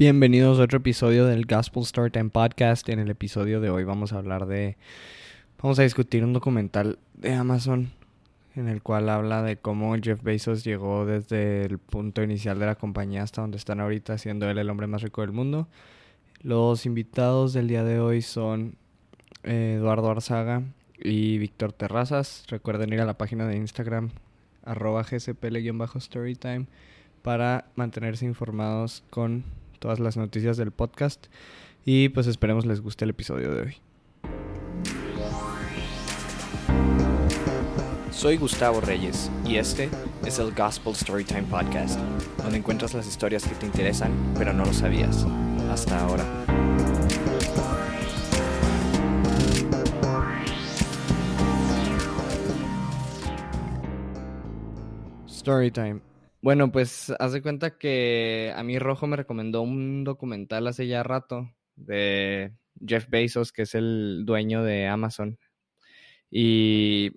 Bienvenidos a otro episodio del Gospel Storytime Podcast. En el episodio de hoy vamos a hablar de... Vamos a discutir un documental de Amazon en el cual habla de cómo Jeff Bezos llegó desde el punto inicial de la compañía hasta donde están ahorita, siendo él el hombre más rico del mundo. Los invitados del día de hoy son eh, Eduardo Arzaga y Víctor Terrazas. Recuerden ir a la página de Instagram arroba gspl-storytime para mantenerse informados con todas las noticias del podcast y pues esperemos les guste el episodio de hoy. Soy Gustavo Reyes y este es el Gospel Storytime Podcast, donde encuentras las historias que te interesan pero no lo sabías hasta ahora. Storytime. Bueno, pues haz de cuenta que a mí Rojo me recomendó un documental hace ya rato de Jeff Bezos, que es el dueño de Amazon. Y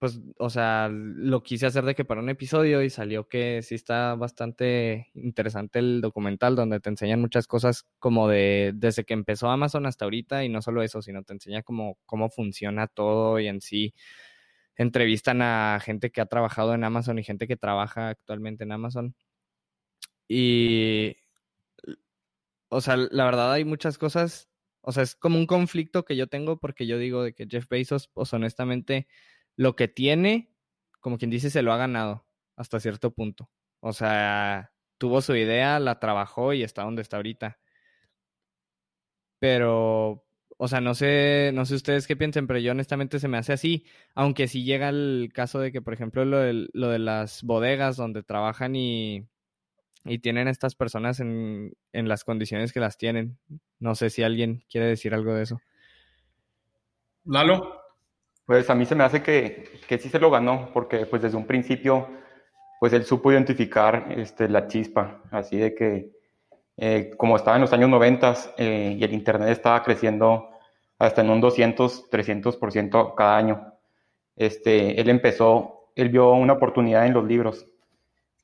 pues, o sea, lo quise hacer de que para un episodio y salió que sí está bastante interesante el documental donde te enseñan muchas cosas como de desde que empezó Amazon hasta ahorita y no solo eso, sino te enseña como cómo funciona todo y en sí entrevistan a gente que ha trabajado en Amazon y gente que trabaja actualmente en Amazon. Y, o sea, la verdad hay muchas cosas, o sea, es como un conflicto que yo tengo porque yo digo de que Jeff Bezos, pues honestamente, lo que tiene, como quien dice, se lo ha ganado hasta cierto punto. O sea, tuvo su idea, la trabajó y está donde está ahorita. Pero o sea, no sé, no sé ustedes qué piensen, pero yo honestamente se me hace así. Aunque sí llega el caso de que, por ejemplo, lo de, lo de las bodegas donde trabajan y, y tienen estas personas en, en, las condiciones que las tienen. No sé si alguien quiere decir algo de eso. Lalo. Pues a mí se me hace que, que sí se lo ganó, porque pues desde un principio, pues él supo identificar este, la chispa, así de que eh, como estaba en los años 90 eh, y el Internet estaba creciendo hasta en un 200, 300% cada año, este, él empezó, él vio una oportunidad en los libros,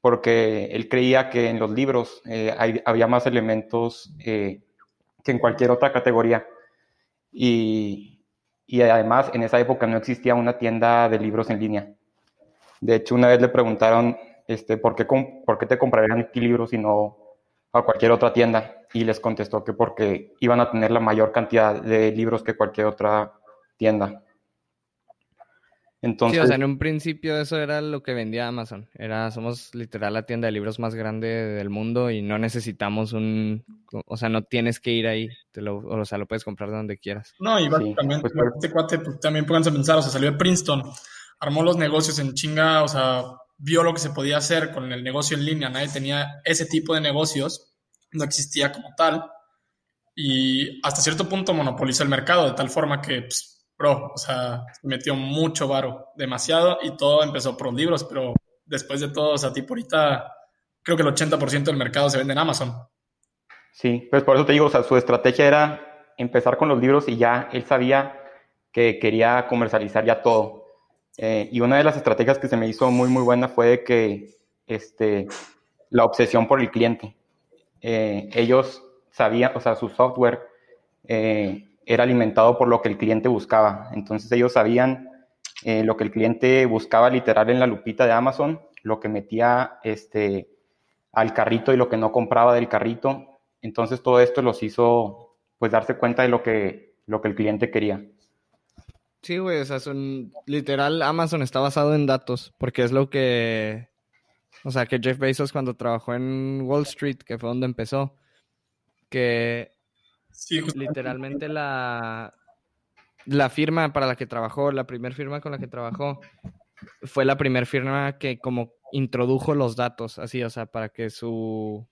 porque él creía que en los libros eh, había más elementos que en cualquier otra categoría. Y, y además en esa época no existía una tienda de libros en línea. De hecho, una vez le preguntaron, este, ¿por, qué, ¿por qué te comprarían aquí libros y no a cualquier otra tienda y les contestó que porque iban a tener la mayor cantidad de libros que cualquier otra tienda. Entonces, sí, o sea, en un principio eso era lo que vendía Amazon. Era, somos literal la tienda de libros más grande del mundo y no necesitamos un, o sea, no tienes que ir ahí, te lo, o sea, lo puedes comprar donde quieras. No, y básicamente, pues, este cuate, pues, también pónganse a pensar, o sea, salió de Princeton, armó los negocios en chinga, o sea, vio lo que se podía hacer con el negocio en línea, nadie tenía ese tipo de negocios, no existía como tal, y hasta cierto punto monopolizó el mercado de tal forma que, pues, bro, o sea, metió mucho varo, demasiado, y todo empezó por los libros, pero después de todo, o sea, tipo ahorita, creo que el 80% del mercado se vende en Amazon. Sí, pues por eso te digo, o sea, su estrategia era empezar con los libros y ya él sabía que quería comercializar ya todo. Eh, y una de las estrategias que se me hizo muy, muy buena fue que este, la obsesión por el cliente. Eh, ellos sabían, o sea, su software eh, era alimentado por lo que el cliente buscaba. Entonces ellos sabían lo que el cliente buscaba literal en la lupita de Amazon, lo que metía este, al carrito y lo que no compraba del carrito. Entonces todo esto los hizo pues darse cuenta de lo que, lo que el cliente quería. Sí, güey, o sea, literal Amazon está basado en datos, porque es lo que, o sea, que Jeff Bezos cuando trabajó en Wall Street, que fue donde empezó, que sí, literalmente la, la firma para la que trabajó, la primera firma con la que trabajó, fue la primera firma que como introdujo los datos, así, o sea, para que su,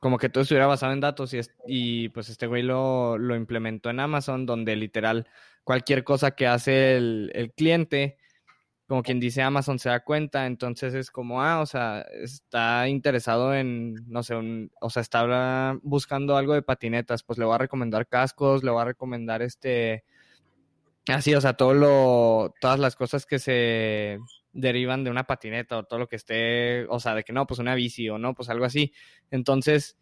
como que todo estuviera basado en datos y, y pues este güey lo, lo implementó en Amazon, donde literal cualquier cosa que hace el, cliente, como quien dice Amazon se da cuenta, entonces es como, ah, o sea, está interesado en, no sé, o sea, está buscando algo de patinetas, pues le voy a recomendar cascos, le voy a recomendar este, así, o sea, todo lo, todas las cosas que se derivan de una patineta o todo lo que esté, o sea, de que no, pues una bici o no, pues algo así. Entonces,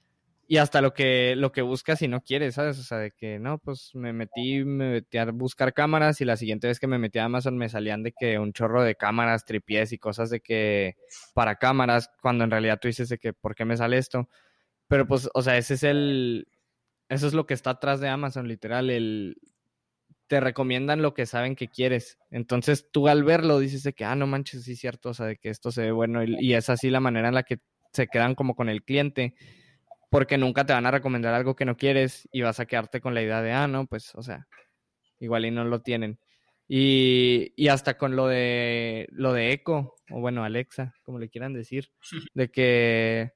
y hasta lo que, lo que buscas si no quieres, ¿sabes? O sea, de que no, pues me metí, me metí a buscar cámaras y la siguiente vez que me metí a Amazon me salían de que un chorro de cámaras, tripies y cosas de que para cámaras, cuando en realidad tú dices de que, ¿por qué me sale esto? Pero pues, o sea, ese es el, eso es lo que está atrás de Amazon, literal, el, te recomiendan lo que saben que quieres. Entonces tú al verlo dices de que, ah, no manches, sí cierto, o sea, de que esto se ve bueno y, y es así la manera en la que se quedan como con el cliente porque nunca te van a recomendar algo que no quieres y vas a quedarte con la idea de, ah, no, pues, o sea, igual y no lo tienen. Y, y hasta con lo de lo de Echo, o bueno, Alexa, como le quieran decir, de que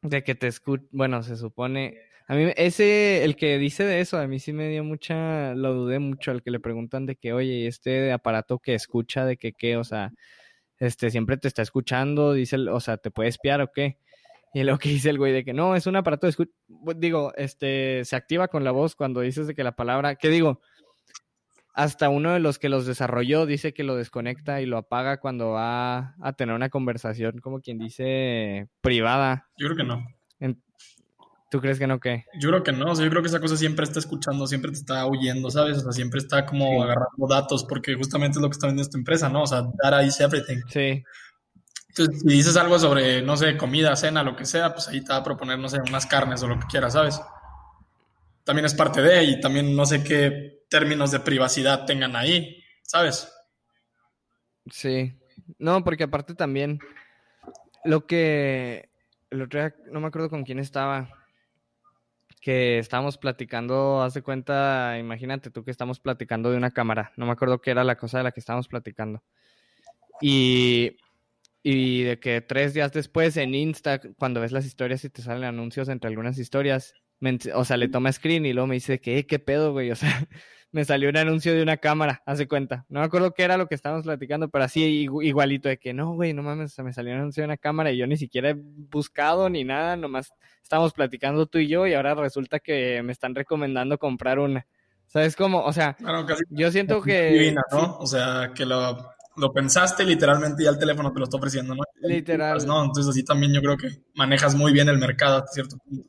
de que te escucha, bueno, se supone, a mí ese, el que dice de eso, a mí sí me dio mucha, lo dudé mucho, al que le preguntan de que, oye, este aparato que escucha, de que qué, o sea, este, siempre te está escuchando, dice, o sea, te puede espiar o qué. Y lo que dice el güey de que no, es un aparato de escucha. Digo, este, se activa con la voz cuando dices de que la palabra, ¿qué digo? Hasta uno de los que los desarrolló dice que lo desconecta y lo apaga cuando va a tener una conversación, como quien dice, privada. Yo creo que no. ¿Tú crees que no qué? Yo creo que no, o sea, yo creo que esa cosa siempre está escuchando, siempre te está huyendo, ¿sabes? O sea, siempre está como agarrando datos, porque justamente es lo que está vendiendo esta empresa, ¿no? O sea, data is everything. Sí. Si dices algo sobre, no sé, comida, cena, lo que sea, pues ahí te va a proponer, no sé, unas carnes o lo que quieras, ¿sabes? También es parte de, y también no sé qué términos de privacidad tengan ahí, ¿sabes? Sí. No, porque aparte también, lo que, el otro día, no me acuerdo con quién estaba, que estábamos platicando, haz de cuenta, imagínate tú que estamos platicando de una cámara, no me acuerdo qué era la cosa de la que estábamos platicando. Y y de que tres días después en Insta, cuando ves las historias y te salen anuncios entre algunas historias, o sea, le toma screen y luego me dice que, ¿qué pedo, güey? O sea, me salió un anuncio de una cámara, hace cuenta. No me acuerdo qué era lo que estábamos platicando, pero así igualito de que, no, güey, no mames, me salió un anuncio de una cámara y yo ni siquiera he buscado ni nada, nomás estamos platicando tú y yo y ahora resulta que me están recomendando comprar una. ¿Sabes cómo? O sea, yo siento que... Divina, ¿no? O sea, que lo lo pensaste literalmente y ya el teléfono te lo está ofreciendo, ¿no? Literal. Pues no, entonces así también yo creo que manejas muy bien el mercado hasta cierto punto.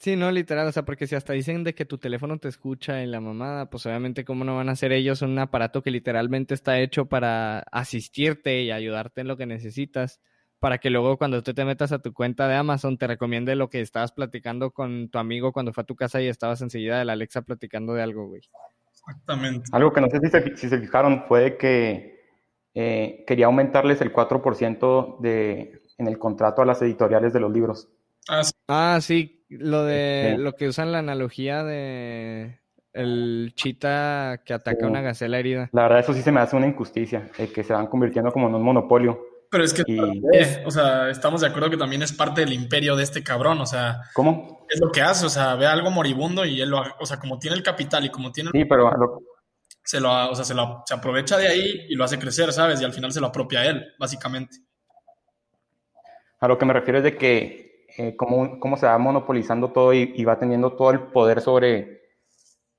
Sí, no, literal, o sea, porque si hasta dicen de que tu teléfono te escucha en la mamada, pues obviamente cómo no van a ser ellos un aparato que literalmente está hecho para asistirte y ayudarte en lo que necesitas, para que luego cuando tú te metas a tu cuenta de Amazon te recomiende lo que estabas platicando con tu amigo cuando fue a tu casa y estabas enseguida de la Alexa platicando de algo, güey. Exactamente. Algo que no sé si se, si se fijaron fue que eh, quería aumentarles el 4% de, en el contrato a las editoriales de los libros. Ah, sí, ah, lo de lo que usan la analogía de el chita que ataca a una gacela herida. La verdad, eso sí se me hace una injusticia, que se van convirtiendo como en un monopolio. Pero es que, o sea, estamos de acuerdo que también es parte del imperio de este cabrón, o sea. ¿Cómo? Es lo que hace, o sea, ve algo moribundo y él lo, o sea, como tiene el capital y como tiene. Sí, pero se lo, o sea, se, lo, se aprovecha de ahí y lo hace crecer, ¿sabes? Y al final se lo apropia a él, básicamente. A lo que me refiero es de que eh, cómo, cómo, se va monopolizando todo y, va teniendo todo el poder sobre,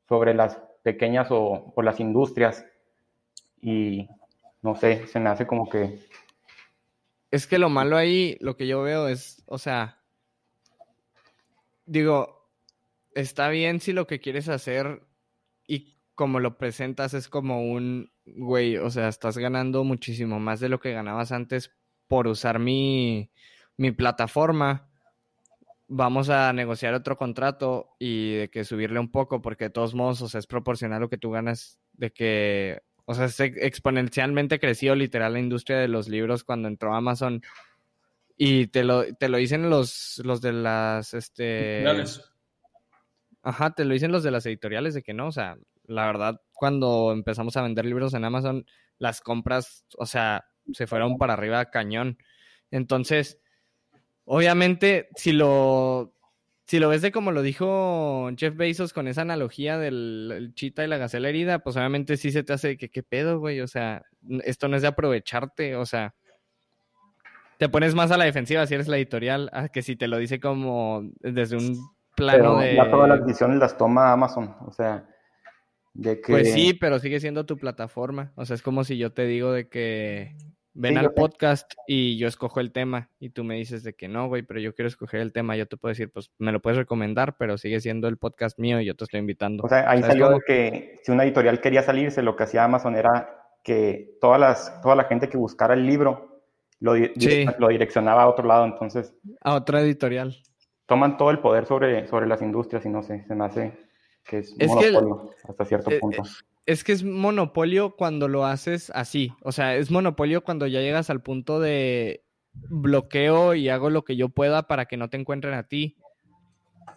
sobre las pequeñas o, o, las industrias. Y no sé, se me hace como que... Es que lo malo ahí, lo que yo veo es, o sea, digo, está bien si lo que quieres hacer y como lo presentas es como un, güey, o sea, estás ganando muchísimo más de lo que ganabas antes por usar mi, mi plataforma. Vamos a negociar otro contrato y de que subirle un poco, porque de todos modos, o sea, es proporcional lo que tú ganas, de que, o sea, se exponencialmente creció literal la industria de los libros cuando entró Amazon. Y te lo, te lo dicen los, los de las, este... Ajá, te lo dicen los de las editoriales de que no, o sea, la verdad, cuando empezamos a vender libros en Amazon, las compras, o sea, se fueron para arriba cañón. Entonces, obviamente, si lo, si lo ves de como lo dijo Jeff Bezos con esa analogía del chita y la gacela herida, pues obviamente sí se te hace que qué pedo, güey. O sea, esto no es de aprovecharte, o sea, te pones más a la defensiva si eres la editorial, a que si te lo dice como desde un plano de. Ya todas las decisiones las toma Amazon, o sea pues sí, pero sigue siendo tu plataforma. O sea, es como si yo te digo de que ven Sí, al sé. podcast y yo escojo el tema y tú me dices de que no, güey, pero yo quiero escoger el tema, yo te puedo decir, pues me lo puedes recomendar, pero sigue siendo el podcast mío y yo te estoy invitando. O sea, ahí ¿Sabes salió de que si una editorial quería salirse, lo que hacía Amazon era que todas las, toda la gente que buscara el libro lo, di- Sí. lo direccionaba a otro lado. Entonces, A otra editorial. toman todo el poder sobre, sobre las industrias y no sé, se me hace que es Es que el- monopolio hasta cierto eh, punto. Es que es monopolio cuando lo haces así. O sea, es monopolio cuando ya llegas al punto de bloqueo y hago lo que yo pueda para que no te encuentren a ti.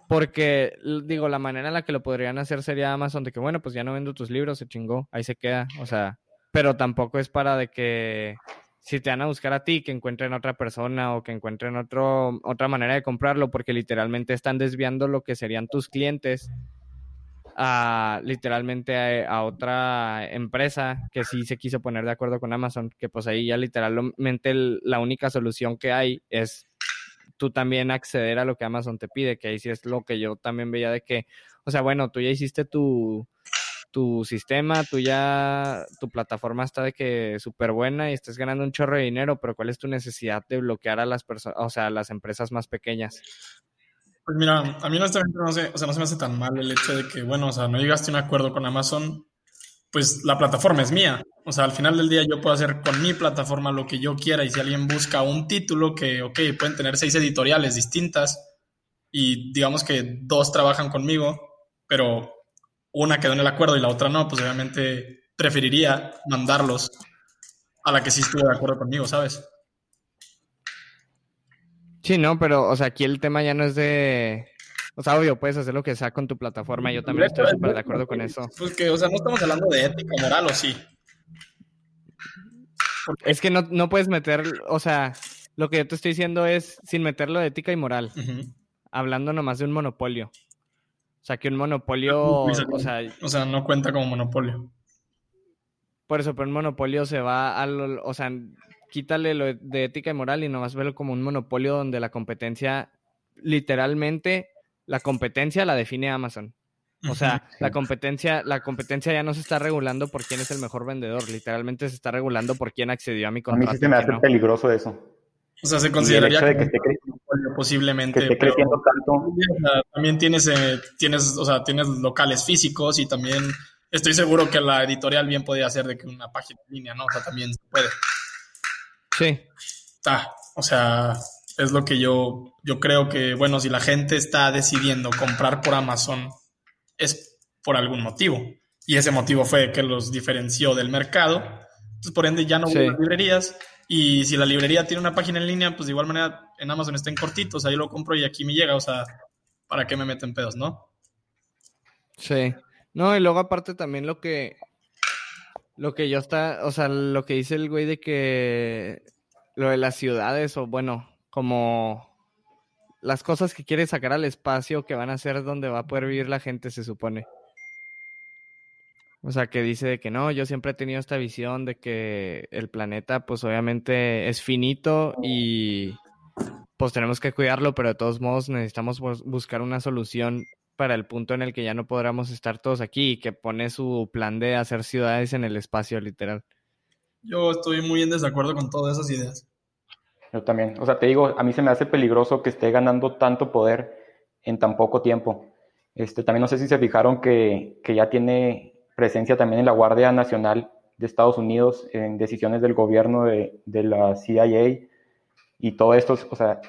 Porque, digo, la manera en la que lo podrían hacer sería Amazon de que, bueno, pues ya no vendo tus libros, se chingó, ahí se queda. O sea, pero tampoco es para de que si te van a buscar a ti, que encuentren a otra persona o que encuentren otro, otra manera de comprarlo, porque literalmente están desviando lo que serían tus clientes a literalmente a, a otra empresa que sí se quiso poner de acuerdo con Amazon, que pues ahí ya literalmente la única solución que hay es tú también acceder a lo que Amazon te pide, que ahí sí es lo que yo también veía de que, o sea, bueno, tú ya hiciste tu, tu sistema, tú ya, tu plataforma está de que súper buena y estás ganando un chorro de dinero, pero ¿cuál es tu necesidad de bloquear a las personas, o sea, a las empresas más pequeñas? Pues mira, a mí honestamente no, sé, o sea, no se me hace tan mal el hecho de que, bueno, o sea, no llegaste a un acuerdo con Amazon, pues la plataforma es mía. O sea, al final del día yo puedo hacer con mi plataforma lo que yo quiera y si alguien busca un título que, ok, pueden tener seis editoriales distintas y digamos que dos trabajan conmigo, pero una quedó en el acuerdo y la otra no, pues obviamente preferiría mandarlos a la que sí estuvo de acuerdo conmigo, ¿sabes? Sí, no, pero, o sea, aquí el tema ya no es de... O sea, obvio, puedes hacer lo que sea con tu plataforma. Yo también estoy súper de acuerdo con eso. Pues que, o sea, no estamos hablando de ética moral o sí. Es que no, no puedes meter, o sea, lo que yo te estoy diciendo es sin meterlo de ética y moral, hablando nomás de un monopolio. O sea, que un monopolio, Luis, o sea, O sea, no cuenta como monopolio. por eso, pero un monopolio se va a lo, o sea, quítale lo de ética y moral y nomás verlo como un monopolio donde la competencia, literalmente, la competencia la define Amazon. O sea, Sí. la competencia, la competencia ya no se está regulando por quién es el mejor vendedor, literalmente se está regulando por quién accedió a mi A mí contrato. sí se me hace no. peligroso eso. O sea, se consideraría que como esté, monopolio que posiblemente. esté pero- creciendo tanto, también tienes, eh, tienes, o sea, tienes locales físicos y también estoy seguro que la editorial bien podría hacer de que una página en línea, ¿no? O sea, también se puede. Sí, Está, o sea, es lo que yo, yo creo que, bueno, si la gente está decidiendo comprar por Amazon, es por algún motivo. Y ese motivo fue que los diferenció del mercado. Entonces, por ende, ya no Sí. hubo librerías. Y si la librería tiene una página en línea, pues de igual manera en Amazon está en cortitos, ahí lo compro y aquí me llega. O sea, ¿para qué me meten pedos, no? Sí. No, y luego aparte también lo que lo que yo está, o sea, lo que dice el güey de que lo de las ciudades o bueno, como las cosas que quiere sacar al espacio que van a ser donde va a poder vivir la gente, se supone. O sea, que dice de que no, yo siempre he tenido esta visión de que el planeta pues obviamente es finito y pues tenemos que cuidarlo, pero de todos modos necesitamos bus- buscar una solución para el punto en el que ya no podamos estar todos aquí y que pone su plan de hacer ciudades en el espacio, literal. Yo estoy muy en desacuerdo con todas esas ideas. yo también. O sea, te digo, a mí se me hace peligroso que esté ganando tanto poder en tan poco tiempo. Este, también no sé si se fijaron que, que ya tiene presencia también en la Guardia Nacional de Estados Unidos, en decisiones del gobierno de, de la CIA y todo esto. O sea,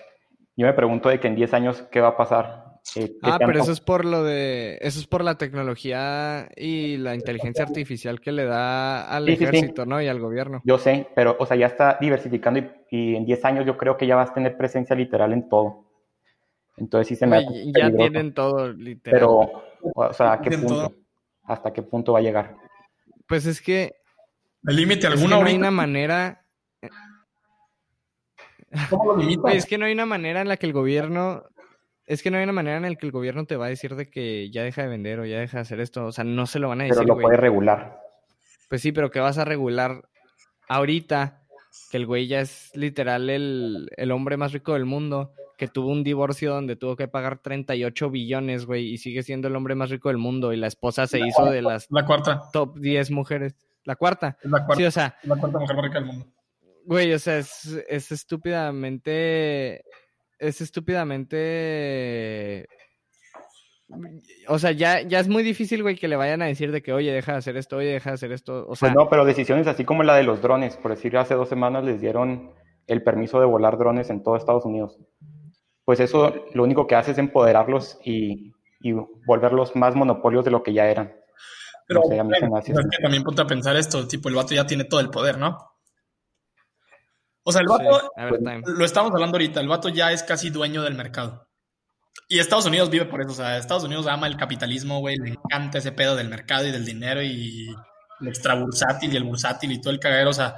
yo me pregunto de que en 10 años, ¿qué va a pasar? Eh, ¿qué Ah, pero eso es por lo de, eso es por la tecnología y la inteligencia artificial que le da al Sí, sí, sí. ejército, ¿no? Y al gobierno. Yo sé, pero, o sea, ya está diversificando y, y en 10 años yo creo que ya vas a tener presencia literal en todo. Entonces sí se me Güey, ya peligroso. tienen todo, literal. Pero, o sea, ¿a qué Tienen punto? todo. ¿Hasta qué punto va a llegar? Pues es que, ¿El límite es que alguno no hay una manera, ¿Cómo lo limita? Güey, es que no hay una manera en la que el gobierno, es que no hay una manera en la que el gobierno te va a decir de que ya deja de vender o ya deja de hacer esto. O sea, no se lo van a Pero decir, lo güey. puede regular. Pues sí, pero ¿qué vas a regular ahorita? Que el güey ya es literal el, el hombre más rico del mundo, que tuvo un divorcio donde tuvo que pagar 38 billones, güey, y sigue siendo el hombre más rico del mundo. Y la esposa se hizo de las La cuarta. top 10 mujeres. La cuarta. Es la cuarta, Sí, o sea, es la cuarta mujer más rica del mundo. Güey, o sea, es, es estúpidamente. Es estúpidamente. O sea, ya, ya es muy difícil, güey, que le vayan a decir de que, oye, deja de hacer esto, oye, deja de hacer esto. O sea, Pues no, pero decisiones así como la de los drones, por decir, hace dos semanas les dieron el permiso de volar drones en todo Estados Unidos. Pues eso lo único que hace es empoderarlos y, y volverlos más monopolios de lo que ya eran. Pero No sé, a mí se me bueno, hace es que también ponte a pensar esto, tipo, el vato ya tiene todo el poder, ¿no? O sea, el vato, lo estamos hablando ahorita, el vato ya es casi dueño del mercado. Y Estados Unidos vive por eso, o sea, Estados Unidos ama el capitalismo, güey, le encanta ese pedo del mercado y del dinero y el extra bursátil y el bursátil y todo el cagadero, o sea,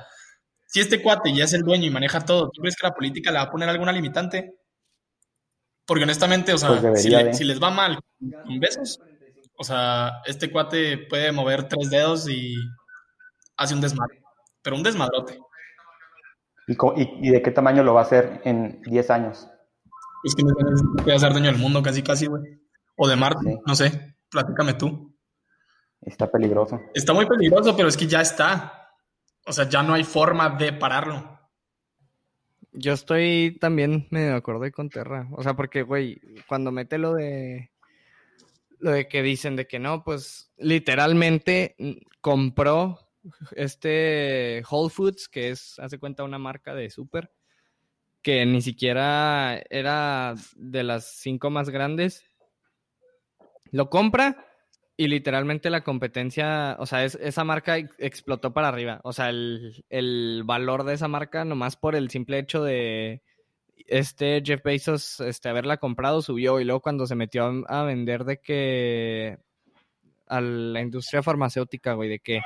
si este cuate ya es el dueño y maneja todo, ¿tú crees que la política le va a poner alguna limitante? Porque honestamente, o sea, Pues debería si, le- si les va mal con besos, o sea, este cuate puede mover tres dedos y hace un desmadre, pero un desmadrote. ¿Y, co- y- y de qué tamaño lo va a hacer en 10 años? Es que no puede ser dueño del mundo casi, casi, güey. O de Marte, Sí. no sé, platícame tú. Está peligroso. Está muy peligroso, pero es que ya está. O sea, ya no hay forma de pararlo. Yo estoy también medio de acuerdo con Terra. O sea, porque, güey, cuando mete lo de. Lo de que dicen de que no, pues literalmente compró este Whole Foods, que es, hace cuenta, una marca de súper, que ni siquiera era de las cinco más grandes. Lo compra y literalmente la competencia, o sea, es- esa marca ex- explotó para arriba. O sea, el, el valor de esa marca, nomás por el simple hecho de este Jeff Bezos este, haberla comprado, subió. Y luego cuando se metió a vender de que a la industria farmacéutica, güey, de que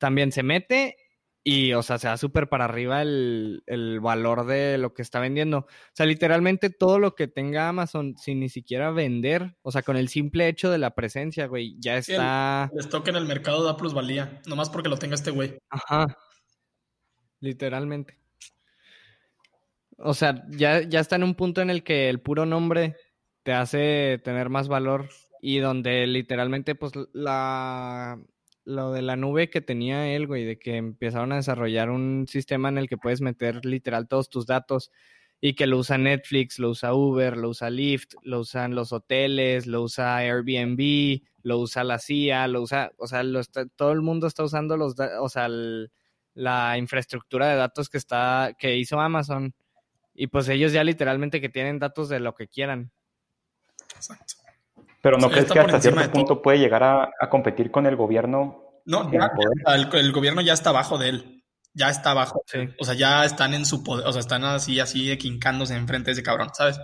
también se mete y, o sea, se da súper para arriba el, el valor de lo que está vendiendo. O sea, literalmente todo lo que tenga Amazon sin ni siquiera vender, o sea, con el simple hecho de la presencia, güey, ya el- está... El stock en el mercado da plusvalía, nomás porque lo tenga este güey. Ajá. Literalmente. O sea, ya, ya está en un punto en el que el puro nombre te hace tener más valor y donde literalmente, pues, la, lo de la nube que tenía él, güey, de que empezaron a desarrollar un sistema en el que puedes meter literal todos tus datos y que lo usa Netflix, lo usa Uber, lo usa Lyft, lo usan los hoteles, lo usa Airbnb, lo usa la CIA, lo usa, o sea, lo está- todo el mundo está usando los, o sea, la infraestructura de datos que está, que hizo Amazon. Y pues ellos ya literalmente que tienen datos de lo que quieran. Exacto. Pero ¿no crees que hasta cierto punto puede llegar a, a competir con el gobierno? No, ya, el, el gobierno ya está abajo de él. Ya está abajo. Sí. O sea, ya están en su poder. O sea, están así, así, de quincándose enfrente de ese cabrón, ¿sabes?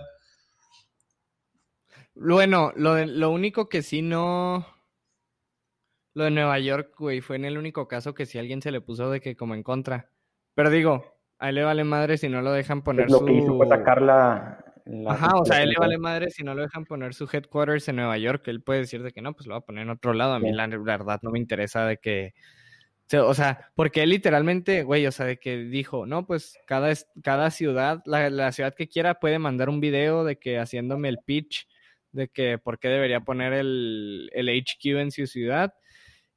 Bueno, lo, de- lo único que sí no. Lo de Nueva York, güey, fue en el único caso que sí alguien se le puso de que como en contra. Pero digo, a él le vale madre si no lo dejan poner Pues lo su. que hizo fue sacar la... la- Ajá, o sea, él le vale madre si no lo dejan poner su headquarters en Nueva York. Él puede decir de que no, pues lo va a poner en otro lado. A mí Sí. la verdad no me interesa de que... o sea, porque él literalmente, güey, o sea, de que dijo, no, pues cada, cada ciudad, la, la ciudad que quiera puede mandar un video de que haciéndome el pitch de que por qué debería poner el, el HQ en su ciudad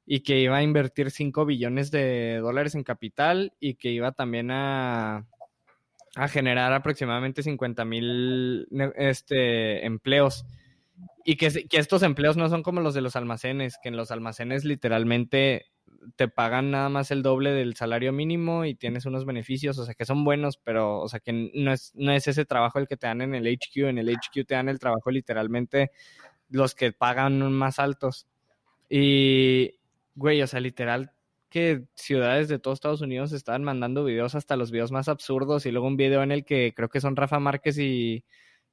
y que iba a invertir 5 billones de dólares en capital y que iba también a, a generar aproximadamente 50 mil este, empleos. Y que, que estos empleos no son como los de los almacenes, que en los almacenes literalmente te pagan nada más el doble del salario mínimo y tienes unos beneficios, o sea, que son buenos, pero, o sea, que no es, no es ese trabajo el que te dan en el HQ, en el HQ te dan el trabajo literalmente los que pagan más altos. Y, güey, o sea, literal, que ciudades de todos Estados Unidos estaban mandando videos, hasta los videos más absurdos, y luego un video en el que creo que son Rafa Márquez y,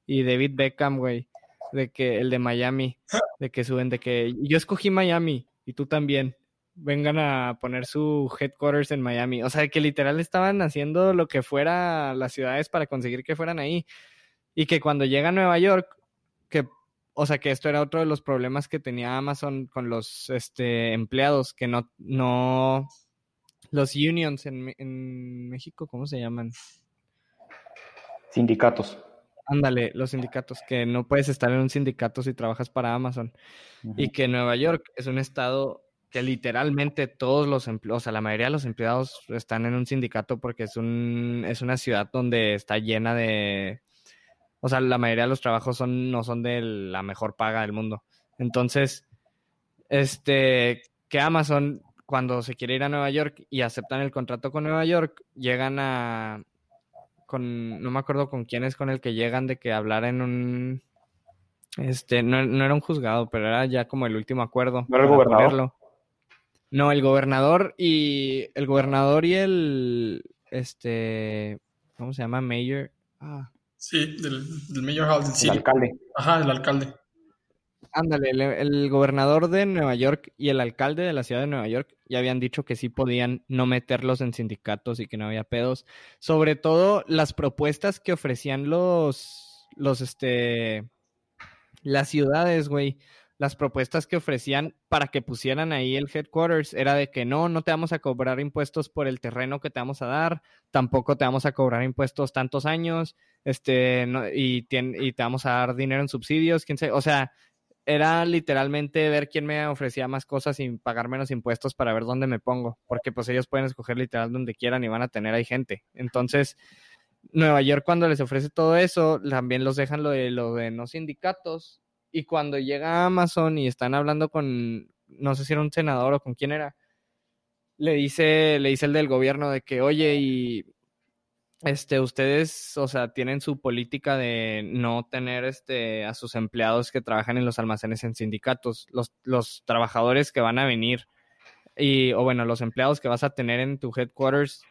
y David Beckham, güey, de que el de Miami, de que suben, de que yo escogí Miami y tú también. Vengan a poner su headquarters en Miami. O sea, que literal estaban haciendo lo que fuera las ciudades para conseguir que fueran ahí. Y que cuando llega a Nueva York, que o sea que esto era otro de los problemas que tenía Amazon con los este, empleados, que no, no, los unions en, en México, ¿cómo se llaman? Sindicatos. Ándale, los sindicatos, que no puedes estar en un sindicato si trabajas para Amazon. Y que Nueva York es un estado que literalmente todos los empleados, o sea, la mayoría de los empleados están en un sindicato porque es, un, es una ciudad donde está llena de, o sea, la mayoría de los trabajos son, no son de la mejor paga del mundo. Entonces, este, que Amazon, cuando se quiere ir a Nueva York y aceptan el contrato con Nueva York, llegan a, con, no me acuerdo con quién es con el que llegan de que hablar en un, este, no, no era un juzgado, pero era ya como el último acuerdo. ¿No era el gobernador? ponerlo. No, el gobernador y el gobernador y el, este, ¿cómo se llama? Mayor. Ah, Sí, del, del Mayor Hall del El alcalde. Ajá, el alcalde. Ándale, el, el gobernador de Nueva York y el alcalde de la ciudad de Nueva York ya habían dicho que sí podían no meterlos en sindicatos y que no había pedos. Sobre todo las propuestas que ofrecían los, los, este, las ciudades, güey. Las propuestas que ofrecían para que pusieran ahí el headquarters era de que no, no te vamos a cobrar impuestos por el terreno que te vamos a dar, tampoco te vamos a cobrar impuestos tantos años, este, no- y, y te vamos a dar dinero en subsidios, quién sabe, o sea, era literalmente ver quién me ofrecía más cosas sin pagar menos impuestos para ver dónde me pongo, porque pues ellos pueden escoger literal donde quieran y van a tener ahí gente. Entonces, Nueva York cuando les ofrece todo eso, también los dejan lo de lo de no sindicatos y cuando llega Amazon y están hablando con no sé si era un senador o con quién era, le dice le dice el del gobierno de que, "Oye, y este, ustedes, o sea, tienen su política de no tener este a sus empleados que trabajan en los almacenes en sindicatos. Los, los trabajadores que van a venir y, o bueno, los empleados que vas a tener en tu headquarters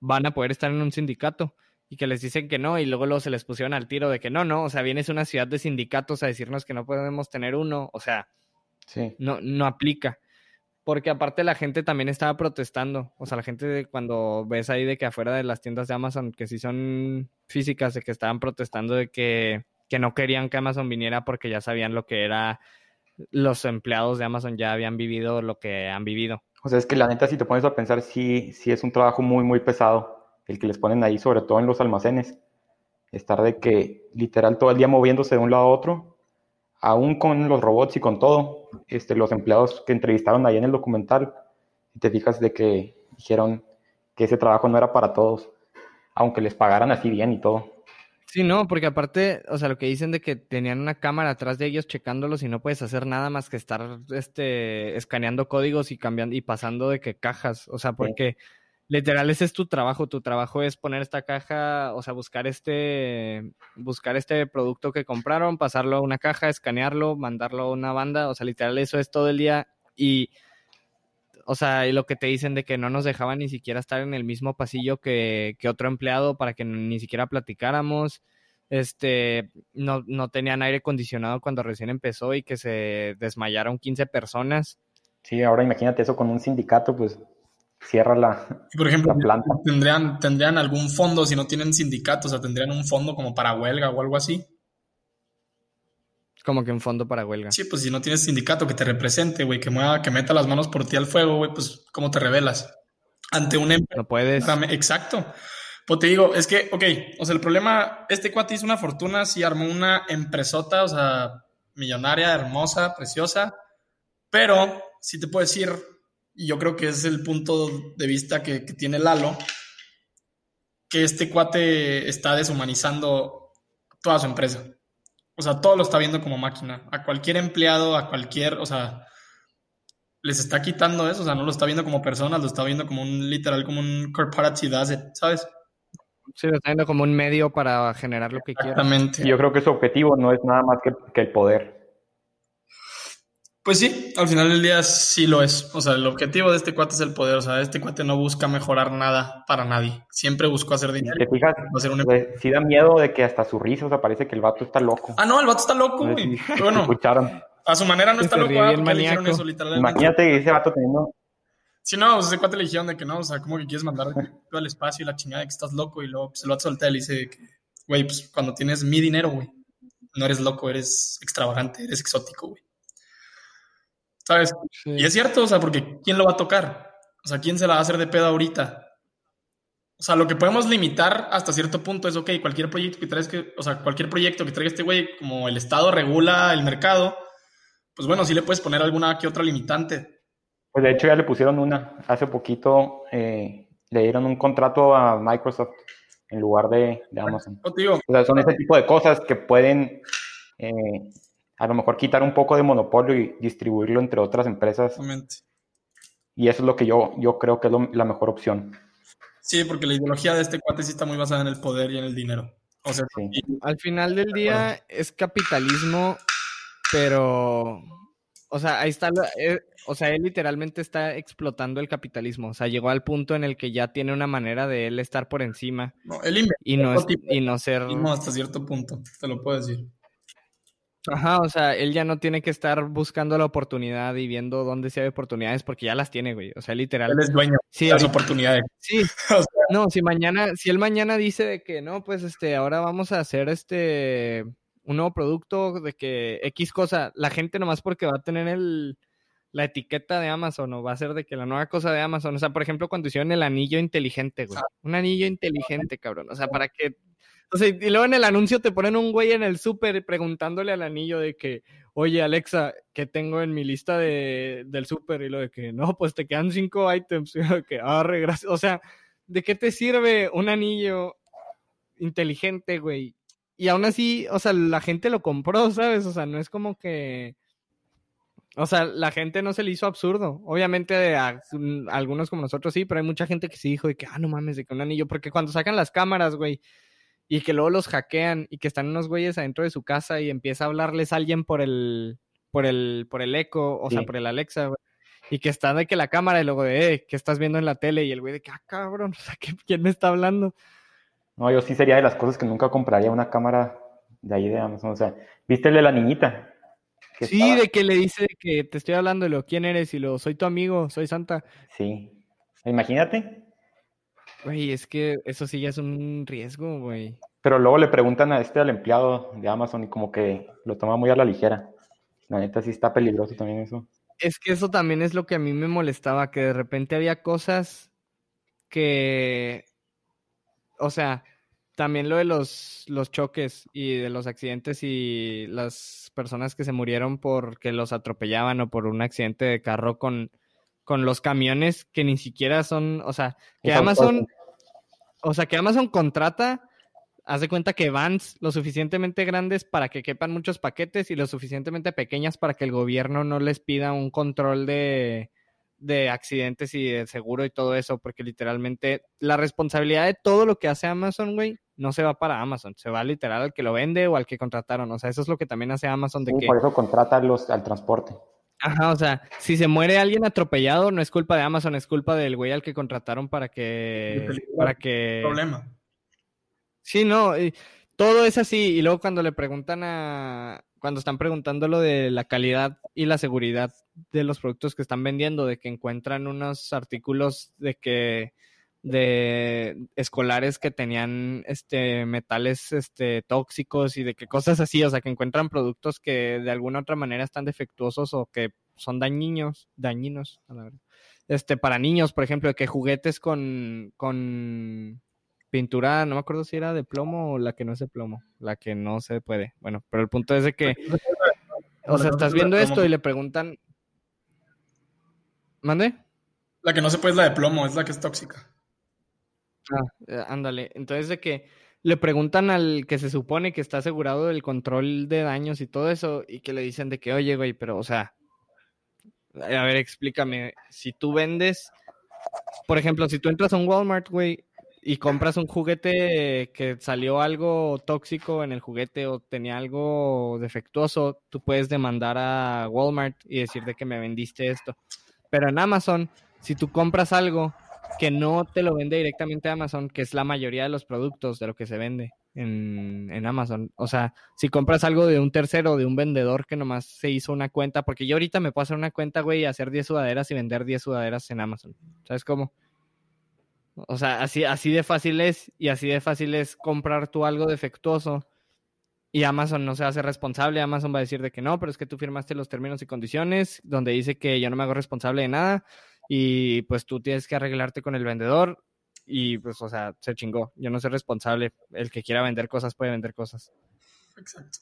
van a poder estar en un sindicato y que les dicen que no y luego, luego se les pusieron al tiro de que no, no, o sea, vienes a una ciudad de sindicatos a decirnos que no podemos tener uno, o sea, Sí. no, no aplica. Porque aparte la gente también estaba protestando. O sea, la gente de- cuando ves ahí de que afuera de las tiendas de Amazon, que sí son físicas, de que estaban protestando de que, que no querían que Amazon viniera porque ya sabían lo que era, los empleados de Amazon ya habían vivido lo que han vivido. O sea, es que la neta, si te pones a pensar, sí, sí es un trabajo muy, muy pesado el que les ponen ahí, sobre todo en los almacenes. Estar de que literal todo el día moviéndose de un lado a otro, aún con los robots y con todo. Este, los empleados que entrevistaron ahí en el documental, y te fijas de que dijeron que ese trabajo no era para todos, aunque les pagaran así bien y todo. Sí, no, porque aparte, o sea, lo que dicen de que tenían una cámara atrás de ellos checándolos y no puedes hacer nada más que estar este escaneando códigos y cambiando y pasando de que cajas, o sea, porque literal ese es tu trabajo, tu trabajo es poner esta caja, o sea, buscar este buscar este producto que compraron, pasarlo a una caja, escanearlo, mandarlo a una banda, o sea, literal eso es todo el día y o sea, y lo que te dicen de que no nos dejaban ni siquiera estar en el mismo pasillo que, que otro empleado para que ni siquiera platicáramos. Este, no, no tenían aire acondicionado cuando recién empezó y que se desmayaron 15 personas. Sí, ahora imagínate eso con un sindicato, pues cierra la, Y por ejemplo, la planta. ¿tendrían, tendrían algún fondo si no tienen sindicatos, o sea, tendrían un fondo como para huelga o algo así. Como que un fondo para huelga. Sí, pues si no tienes sindicato que te represente, güey, que mueva, que meta las manos por ti al fuego, güey, pues ¿cómo te revelas? Ante una empresa. No puedes. Exacto. Pues te digo, es que, ok, o sea, el problema, este cuate hizo una fortuna, sí armó una empresota, o sea, millonaria, hermosa, preciosa, pero sí te puedo decir, y yo creo que es el punto de vista que, que tiene Lalo, que este cuate está deshumanizando toda su empresa. O sea, todo lo está viendo como máquina. A cualquier empleado, a cualquier, o sea, les está quitando eso, o sea, no lo está viendo como personas, lo está viendo como un literal, como un corporate asset, ¿sabes? Sí, lo está viendo como un medio para generar lo que quiera. Exactamente. Y yo creo que su objetivo no es nada más que, que el poder. Pues sí, al final del día sí lo es. O sea, el objetivo de este cuate es el poder. O sea, este cuate no busca mejorar nada para nadie. Siempre buscó hacer dinero. te fijas, Va a ser un... pues, sí da miedo de que hasta su risa, o sea, parece que el vato está loco. Ah, no, el vato está loco, güey. Bueno, escucharon. a su manera no está loco, le dijeron eso literalmente. Imagínate ese vato teniendo, Sí, no, pues ese cuate le dijeron de que no, o sea, como que quieres mandar todo al espacio y la chingada de que estás loco y luego pues, el vato soltea y le dice que, güey, pues cuando tienes mi dinero, güey, no eres loco, eres extravagante, eres exótico, güey. ¿Sabes? Sí. Y es cierto, o sea, porque ¿quién lo va a tocar? O sea, ¿quién se la va a hacer de pedo ahorita? O sea, lo que podemos limitar hasta cierto punto es, ok, cualquier proyecto que traigas que, o sea, cualquier proyecto que traiga este güey, como el Estado regula el mercado, pues bueno, sí le puedes poner alguna que otra limitante. Pues de hecho ya le pusieron una. Hace poquito eh, le dieron un contrato a Microsoft en lugar de, de Amazon. Te digo, O sea, son ese tipo de cosas que pueden eh, a lo mejor quitar un poco de monopolio y distribuirlo entre otras empresas. exactamente. Y eso es lo que yo, yo creo que es lo- la mejor opción. Sí, porque la ideología de este cuate sí está muy basada en el poder y en el dinero. O sea, Sí. y- Al final del día es capitalismo, pero, o sea, ahí está, eh, o sea, él literalmente está explotando el capitalismo, o sea, llegó al punto en el que ya tiene una manera de él estar por encima no, él y no, es- y no ser, hasta cierto punto, te lo puedo decir. Ajá, o sea, él ya no tiene que estar buscando la oportunidad y viendo dónde sí hay oportunidades porque ya las tiene, güey, o sea, literal. Él es dueño Sí, de las oportunidades. Sí, O sea, no, si mañana, si él mañana dice de que no, pues este, ahora vamos a hacer este un nuevo producto de que X cosa, la gente nomás porque va a tener el la etiqueta de Amazon o va a ser de que la nueva cosa de Amazon, o sea, por ejemplo, cuando hicieron el anillo inteligente, güey. Un anillo inteligente, cabrón. O sea, para que o y luego en el anuncio te ponen un güey en el súper preguntándole al anillo de que, oye Alexa, ¿qué tengo en mi lista de, del súper? Y lo de que, no, pues te quedan cinco items. Y lo de que, arre, gracias. O sea, ¿de qué te sirve un anillo inteligente, güey? Y aún así, o sea, la gente lo compró, ¿sabes? O sea, no es como que... O sea, la gente no se le hizo absurdo. Obviamente, a algunos como nosotros sí, pero hay mucha gente que sí dijo de que, ah, no mames, de que un anillo. Porque cuando sacan las cámaras, güey, y que luego los hackean y que están unos güeyes adentro de su casa y empieza a hablarles alguien por el, por el, por el eco, o sea, por el Alexa, güey. Y que está de que la cámara y luego de, eh, ¿qué estás viendo en la tele? Y el güey de que, ah, cabrón, o sea, ¿qué- ¿quién me está hablando? No, yo sí sería de las cosas que nunca compraría una cámara de ahí de Amazon. O sea, ¿viste el de la niñita? Sí, estaba- de que le dice de que te estoy hablando, y lo quién eres, y lo soy tu amigo, soy Santa. Sí. Imagínate. Güey, es que eso sí ya es un riesgo, güey. Pero luego le preguntan a este al empleado de Amazon y como que lo toma muy a la ligera. La neta sí está peligroso también eso. Es que eso también es lo que a mí me molestaba, que de repente había cosas que, o sea, también lo de los, los choques y de los accidentes y las personas que se murieron porque los atropellaban o por un accidente de carro con, con los camiones que ni siquiera son, o sea, que Es Amazon, o sea, que Amazon contrata, haz de cuenta que vans lo suficientemente grandes para que quepan muchos paquetes y lo suficientemente pequeñas para que el gobierno no les pida un control de, de accidentes y de seguro y todo eso, porque literalmente la responsabilidad de todo lo que hace Amazon, güey, no se va para Amazon, se va literal al que lo vende o al que contrataron. O sea, eso es lo que también hace Amazon de Sí, que, por eso contrata los, al transporte. Ajá, o sea, si se muere alguien atropellado, no es culpa de Amazon, es culpa del güey al que contrataron para que, para que, problema. Sí, no, y todo es así. Y luego cuando le preguntan a, cuando están preguntando lo de la calidad y la seguridad de los productos que están vendiendo, de que encuentran unos artículos de que de escolares que tenían este metales este tóxicos y de que cosas así, o sea, que encuentran productos que de alguna otra manera están defectuosos o que son dañinos, dañinos, a la verdad. Este, para niños, por ejemplo, de que juguetes con, con pintura, no me acuerdo si era de plomo o la que no es de plomo, la que no se puede. Bueno, pero el punto es de que, o sea, estás viendo esto y le preguntan, ¿mande? La que no se puede es la de plomo, es la que es tóxica. Ah, eh, ándale. Entonces de que le preguntan al que se supone que está asegurado del control de daños y todo eso, y que le dicen de que, oye, güey, pero, o sea, a ver, explícame, si tú vendes, por ejemplo, si tú entras a un Walmart, güey, y compras un juguete que salió algo tóxico en el juguete o tenía algo defectuoso, tú puedes demandar a Walmart y decir de que me vendiste esto. Pero en Amazon, si tú compras algo que no te lo vende directamente Amazon, que es la mayoría de los productos de lo que se vende en, en Amazon. O sea, si compras algo de un tercero, de un vendedor que nomás se hizo una cuenta, porque yo ahorita me puedo hacer una cuenta, güey, y hacer 10 sudaderas y vender 10 sudaderas en Amazon. ¿Sabes cómo? O sea, así, así de fácil es y así de fácil es comprar tú algo defectuoso y Amazon no se hace responsable. Amazon va a decir de que no, pero es que tú firmaste los términos y condiciones donde dice que yo no me hago responsable de nada y pues tú tienes que arreglarte con el vendedor y pues, o sea, se chingó. Yo no soy responsable. El que quiera vender cosas puede vender cosas. Exacto.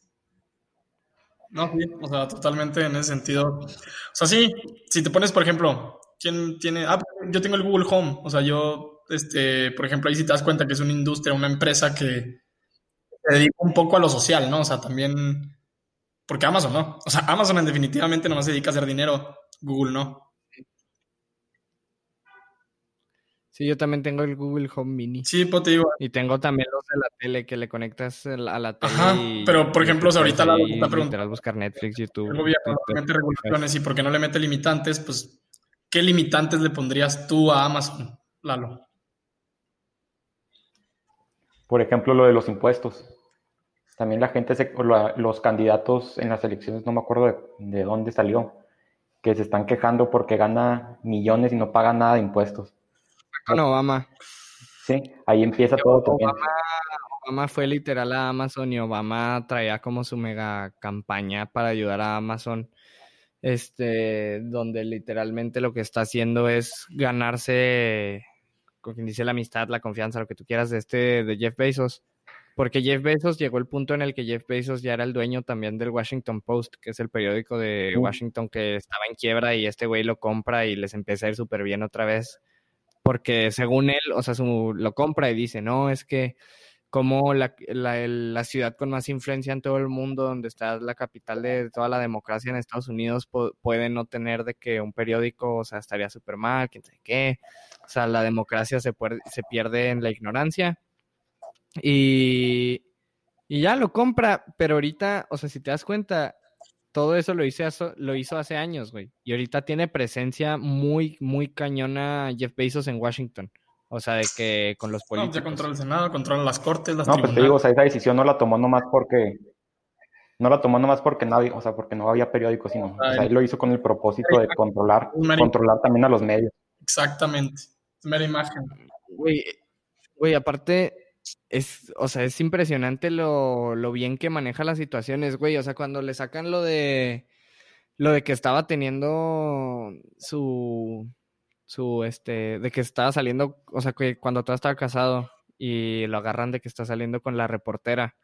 No, sí, o sea, totalmente en ese sentido. O sea, sí, si te pones, por ejemplo, ¿quién tiene? Ah, yo tengo el Google Home. O sea, yo, este, por ejemplo, ahí si te das cuenta que es una industria, una empresa que se dedica un poco a lo social, ¿no? O sea, también, porque Amazon, ¿no? O sea, Amazon en definitivamente no se dedica a hacer dinero, Google no. Sí, yo también tengo el Google Home Mini. Sí, pues te digo. Y tengo también los de la tele que le conectas a la tele. Ajá, pero por ejemplo, ahorita la está preguntando. buscar Netflix, YouTube. El gobierno mete regulaciones y porque no le mete limitantes, pues, ¿qué limitantes le pondrías tú a Amazon, Lalo? Por ejemplo, lo de los impuestos. También la gente, se, los candidatos en las elecciones, no me acuerdo de, de dónde salió, que se están quejando porque gana millones y no paga nada de impuestos con Obama. Sí, ahí empieza todo Obama, fue literal a Amazon y Obama traía como su mega campaña para ayudar a Amazon. Este, donde literalmente lo que está haciendo es ganarse, con quien dice la amistad, la confianza, lo que tú quieras de este, de Jeff Bezos. Porque Jeff Bezos llegó el punto en el que Jeff Bezos ya era el dueño también del Washington Post, que es el periódico de Washington que estaba en quiebra y este güey lo compra y les empieza a ir súper bien otra vez porque según él, o sea, lo compra y dice, no, es que como la, la, ciudad con más influencia en todo el mundo, donde está la capital de toda la democracia en Estados Unidos, puede no tener de que un periódico, o sea, estaría súper mal, quién sabe qué. O sea, la democracia se, se pierde en la ignorancia. Y, y ya lo compra, pero ahorita, o sea, si te das cuenta, todo eso lo, hice, lo hizo hace años, güey. Y ahorita tiene presencia muy, muy cañona Jeff Bezos en Washington. O sea, de que con los políticos. No, ya controla el Senado, controla las cortes, las No, pues te digo, o sea, esa decisión no la tomó nomás porque. No la tomó nomás porque nadie, o sea, porque no había periódicos, sino. o sea, él lo hizo con el propósito de controlar, controlar también a los medios. Exactamente. Es mera imagen. Güey, güey, aparte, es, o sea, es impresionante lo, lo, bien que maneja las situaciones, güey. O sea, cuando le sacan lo de lo de que estaba teniendo su su este de que estaba saliendo, o sea, que cuando todo estaba casado y lo agarran de que está saliendo con la reportera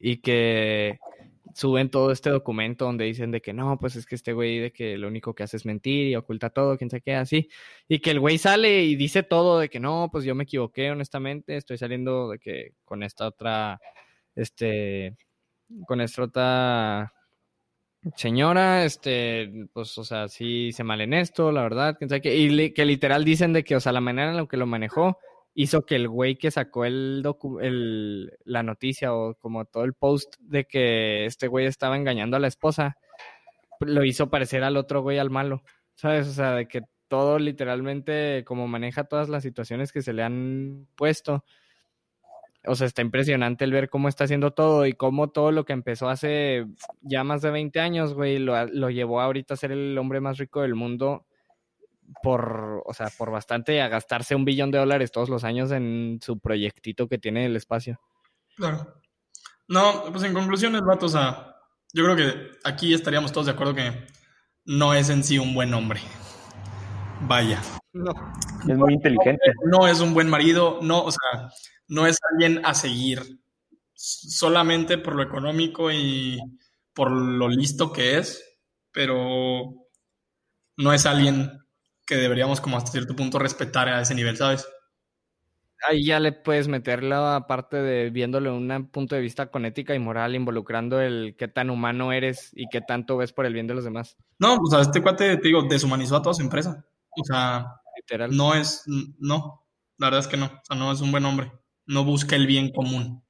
y que suben todo este documento donde dicen de que no, pues es que este güey de que lo único que hace es mentir y oculta todo, quién se queda así, y que el güey sale y dice todo de que no, pues yo me equivoqué honestamente, estoy saliendo de que con esta otra, este, con esta otra señora, este, pues, o sea, sí se mal en esto, la verdad, quién sabe qué, y que literal dicen de que, o sea, la manera en la que lo manejó, hizo que el güey que sacó el, el la noticia o como todo el post de que este güey estaba engañando a la esposa, lo hizo parecer al otro güey al malo, ¿sabes? O sea, de que todo literalmente como maneja todas las situaciones que se le han puesto. O sea, está impresionante el ver cómo está haciendo todo y cómo todo lo que empezó hace ya más de 20 años, güey, lo, lo llevó ahorita a ser el hombre más rico del mundo por, o sea, por bastante a gastarse un billón de dólares todos los años en su proyectito que tiene el espacio. Claro. No, pues en conclusiones, vato, o sea, yo creo que aquí estaríamos todos de acuerdo que no es en sí un buen hombre. Vaya. No. Es muy inteligente. No es un buen marido, no, o sea, no es alguien a seguir solamente por lo económico y por lo listo que es, pero no es alguien que deberíamos como hasta cierto punto respetar a ese nivel, ¿sabes? Ahí ya le puedes meter la parte de viéndolo en un punto de vista con ética y moral, involucrando el qué tan humano eres y qué tanto ves por el bien de los demás. No, pues a este cuate, te digo, deshumanizó a toda su empresa. O sea, Literal. no es, no, la verdad es que no, o sea, no es un buen hombre, no busca el bien común.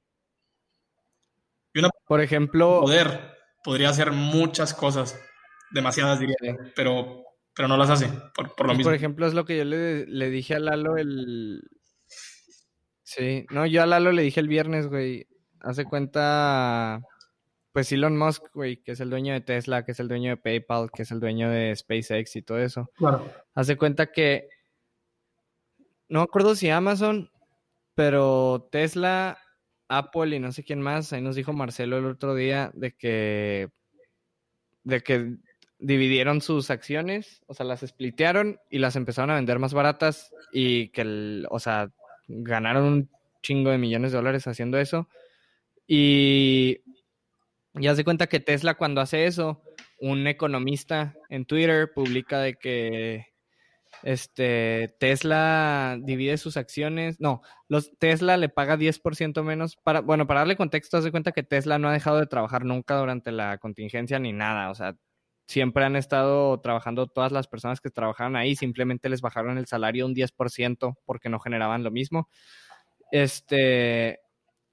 Y una, por ejemplo, poder podría hacer muchas cosas, demasiadas diría, pero pero no las hace, por, lo pues, mismo. Por ejemplo, es lo que yo le, le, dije a Lalo el... Sí, no, yo a Lalo le dije el viernes, güey, hace cuenta, pues Elon Musk, güey, que es el dueño de Tesla, que es el dueño de PayPal, que es el dueño de SpaceX y todo eso. Claro. Hace cuenta que, no me acuerdo si Amazon, pero Tesla, Apple y no sé quién más, ahí nos dijo Marcelo el otro día de que, de que dividieron sus acciones, o sea, las splitearon y las empezaron a vender más baratas y que, o sea, ganaron un chingo de millones de dólares haciendo eso. Y Y hace cuenta que Tesla cuando hace eso, un economista en Twitter publica de que este Tesla divide sus acciones, no, los Tesla le paga 10% menos para bueno, para darle contexto, hace cuenta que Tesla no ha dejado de trabajar nunca durante la contingencia ni nada, o sea, siempre han estado trabajando todas las personas que trabajaban ahí, simplemente les bajaron el salario un 10% porque no generaban lo mismo. Este,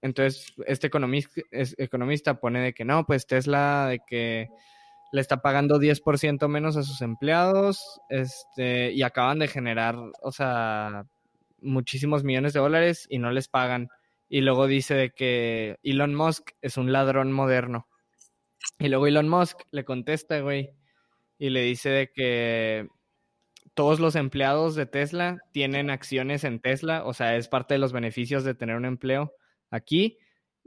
entonces, este economista, economista pone de que no, pues Tesla, de que le está pagando 10% menos a sus empleados, este, y acaban de generar, o sea, muchísimos millones de dólares y no les pagan. Y luego dice de que Elon Musk es un ladrón moderno. Y luego Elon Musk le contesta, güey, y le dice de que todos los empleados de Tesla tienen acciones en Tesla, o sea, es parte de los beneficios de tener un empleo aquí.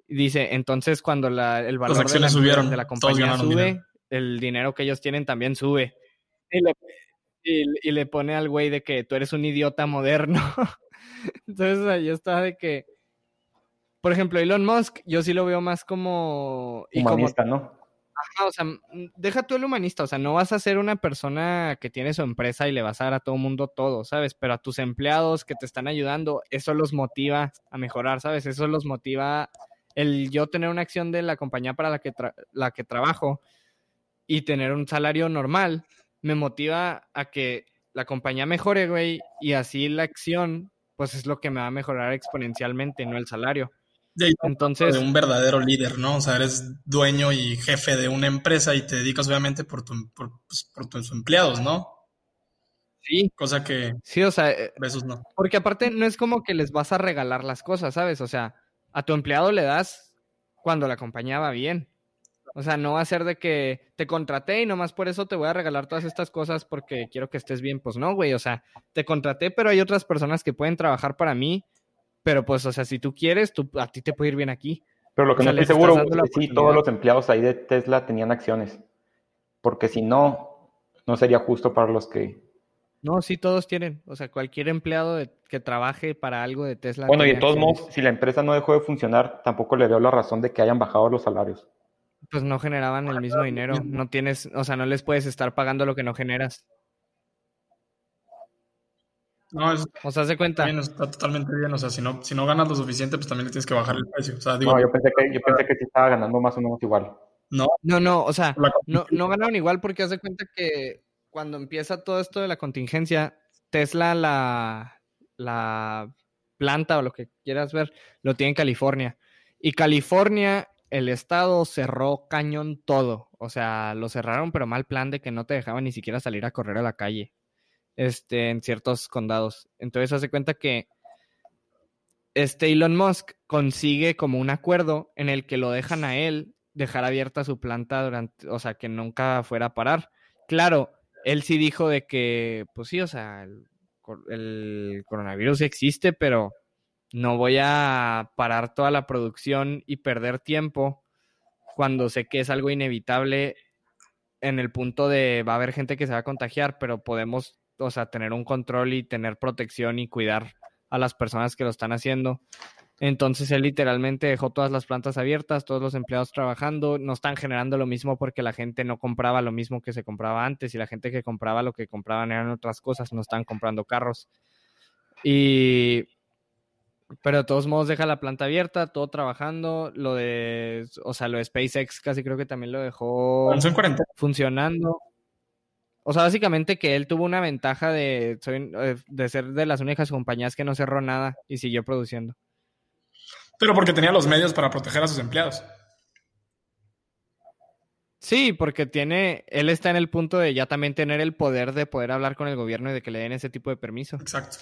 Dice, entonces cuando la, el valor de la, subieron, de la compañía sube, el dinero que ellos tienen también sube. Y le, y, le pone al güey de que tú eres un idiota moderno. entonces ahí está de que, por ejemplo, Elon Musk, yo sí lo veo más como... Humanista, ¿no? O sea, deja tú el humanista, o sea, no vas a ser una persona que tiene su empresa y le vas a dar a todo mundo todo, ¿sabes? Pero a tus empleados que te están ayudando, eso los motiva a mejorar, ¿sabes? Eso los motiva el yo tener una acción de la compañía para la que, la que trabajo y tener un salario normal, me motiva a que la compañía mejore, güey, y así la acción, pues es lo que me va a mejorar exponencialmente, no el salario. Entonces, de un verdadero líder, ¿no? O sea, eres dueño y jefe de una empresa y te dedicas obviamente por, pues, por, tus empleados, ¿no? Sí. Cosa que. Sí, o sea. Eh, besos no. Porque aparte no es como que les vas a regalar las cosas, ¿sabes? O sea, a tu empleado le das cuando la compañía va bien. O sea, no va a ser de que te contraté y nomás por eso te voy a regalar todas estas cosas porque quiero que estés bien. Pues no, güey. O sea, te contraté, pero hay otras personas que pueden trabajar para mí pero pues, o sea, si tú quieres, tú, a ti te puede ir bien aquí. Pero lo que no estoy seguro es que sí, todos los empleados ahí de Tesla tenían acciones. Porque si no, no sería justo para los que... No, sí, todos tienen. O sea, cualquier empleado que trabaje para algo de Tesla. Bueno, y de todos modos, si la empresa no dejó de funcionar, tampoco le veo la razón de que hayan bajado los salarios. Pues no generaban el mismo dinero. No tienes, o sea, no les puedes estar pagando lo que no generas. No, o sea, se cuenta. está totalmente bien. O sea, si no, si no ganas lo suficiente, pues también le tienes que bajar el precio. O sea, digo, no, yo pensé, que, yo pensé que sí estaba ganando más o menos igual. No. No, no, o sea, no, no ganaron igual porque hace cuenta que cuando empieza todo esto de la contingencia, Tesla, la, la planta o lo que quieras ver, lo tiene en California. Y California, el estado cerró cañón todo. O sea, lo cerraron, pero mal plan de que no te dejaban ni siquiera salir a correr a la calle este, en ciertos condados. Entonces hace cuenta que este Elon Musk consigue como un acuerdo en el que lo dejan a él dejar abierta su planta durante, o sea, que nunca fuera a parar. Claro, él sí dijo de que, pues sí, o sea, el, el coronavirus existe, pero no voy a parar toda la producción y perder tiempo cuando sé que es algo inevitable en el punto de va a haber gente que se va a contagiar, pero podemos o sea, tener un control y tener protección y cuidar a las personas que lo están haciendo. Entonces él literalmente dejó todas las plantas abiertas, todos los empleados trabajando, no están generando lo mismo porque la gente no compraba lo mismo que se compraba antes y la gente que compraba lo que compraban eran otras cosas, no están comprando carros. Y pero de todos modos deja la planta abierta, todo trabajando, lo de, o sea, lo de SpaceX casi creo que también lo dejó funcionando. O sea, básicamente que él tuvo una ventaja de, eh, de ser de las únicas compañías que no cerró nada y siguió produciendo. Pero porque tenía los medios para proteger a sus empleados. Sí, porque tiene, él está en el punto de ya también tener el poder de poder hablar con el gobierno y de que le den ese tipo de permiso. Exacto.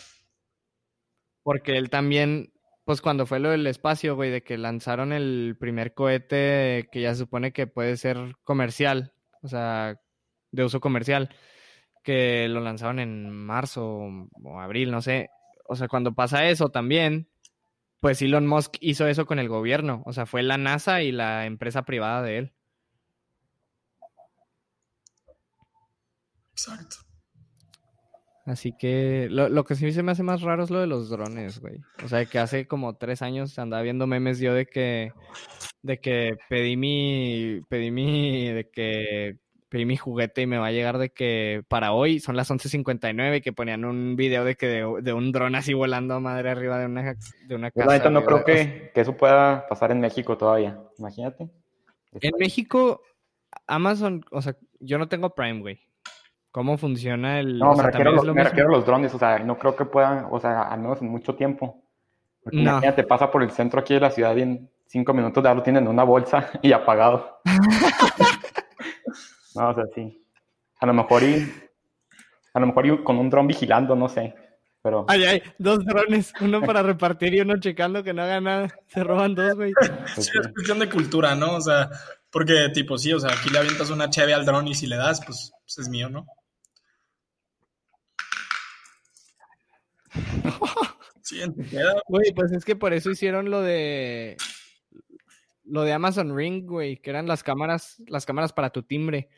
Porque él también, pues cuando fue lo del espacio, güey, de que lanzaron el primer cohete que ya se supone que puede ser comercial, o sea, de uso comercial, que lo lanzaron en marzo o abril, no sé. O sea, cuando pasa eso también, pues Elon Musk hizo eso con el gobierno. O sea, fue la NASA y la empresa privada de él. Exacto. Así que lo, lo, que sí se me hace más raro es lo de los drones, güey. O sea, que hace como tres años andaba viendo memes yo de que de que pedí mi, pedí mi, de que pedí mi juguete y me va a llegar de que para hoy son las 11.59 que ponían un video de que de, un dron así volando a madre arriba de una, de una casa. Yo no creo que, que, eso pueda pasar en México todavía, imagínate. En México, Amazon, o sea, yo no tengo Prime, güey. ¿Cómo funciona el...? No, me, refiero, a los drones, o sea, no creo que puedan, o sea, al menos en mucho tiempo. Porque no. imagínate, pasa por el centro aquí de la ciudad y en cinco minutos ya lo tienen en una bolsa y apagado. No, o sea, sí. A lo mejor y, a lo mejor y con un dron vigilando, no sé. Pero... Ay, ay, dos drones, uno para repartir y uno checando que no haga nada. Se roban dos, güey. Sí, es cuestión de cultura, ¿no? O sea, porque tipo, sí, o sea, aquí le avientas una cheve al dron y si le das, pues, pues es mío, ¿no? Sí, Güey, pues es que por eso hicieron lo de lo de Amazon Ring, güey, que eran las cámaras, las cámaras para tu timbre.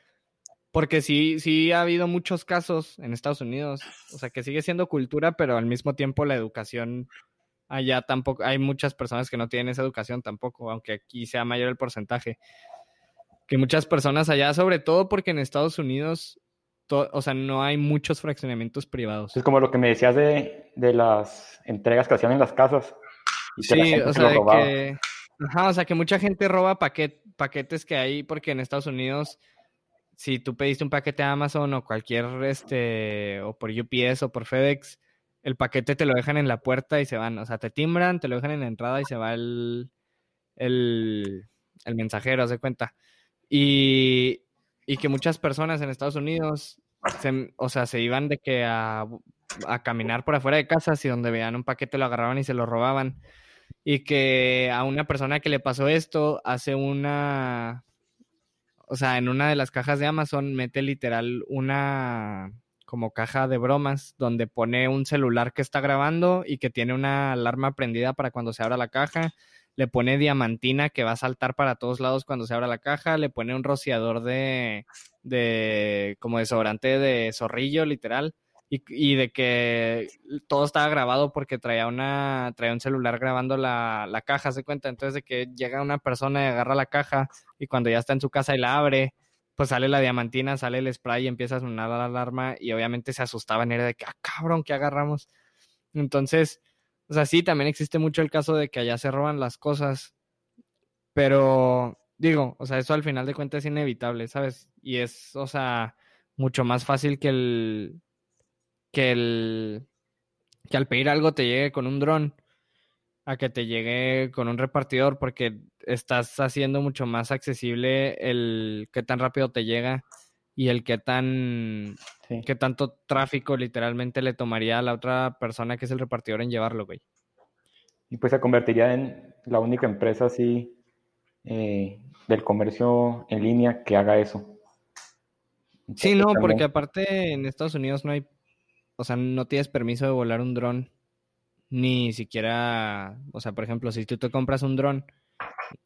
Porque sí, sí ha habido muchos casos en Estados Unidos. O sea, que sigue siendo cultura, pero al mismo tiempo la educación allá tampoco. Hay muchas personas que no tienen esa educación tampoco, aunque aquí sea mayor el porcentaje. Que muchas personas allá, sobre todo porque en Estados Unidos, o sea, no hay muchos fraccionamientos privados. Es como lo que me decías de, las entregas que hacían en las casas. sí, o sea, que, ajá, o sea, que mucha gente roba paquetes que hay porque en Estados Unidos si tú pediste un paquete a Amazon o cualquier, este, o por UPS o por FedEx, el paquete te lo dejan en la puerta y se van. O sea, te timbran, te lo dejan en la entrada y se va el, el, el mensajero, hace cuenta. Y, y, que muchas personas en Estados Unidos, se, o sea, se iban de que a, a caminar por afuera de casas y donde veían un paquete lo agarraban y se lo robaban. Y que a una persona que le pasó esto hace una o sea, en una de las cajas de Amazon mete literal una como caja de bromas donde pone un celular que está grabando y que tiene una alarma prendida para cuando se abra la caja. Le pone diamantina que va a saltar para todos lados cuando se abra la caja. Le pone un rociador de, de como desodorante de zorrillo, literal y, de que todo estaba grabado porque traía una traía un celular grabando la, la, caja, se cuenta. Entonces de que llega una persona y agarra la caja y cuando ya está en su casa y la abre, pues sale la diamantina, sale el spray y empieza a sonar la alarma y obviamente se asustaban, era de que, ah, cabrón, ¿qué agarramos? Entonces, o sea, sí, también existe mucho el caso de que allá se roban las cosas, pero digo, o sea, eso al final de cuentas es inevitable, ¿sabes? Y es, o sea, mucho más fácil que el, que, el, que al pedir algo te llegue con un dron a que te llegue con un repartidor porque estás haciendo mucho más accesible el qué tan rápido te llega y el qué tan qué tanto tráfico literalmente le tomaría a la otra persona que es el repartidor en llevarlo, güey. Y pues se convertiría en la única empresa así eh, del comercio en línea que haga eso. sí, no, porque aparte en Estados Unidos no hay o sea, no tienes permiso de volar un dron, ni siquiera, o sea, por ejemplo, si tú te compras un dron,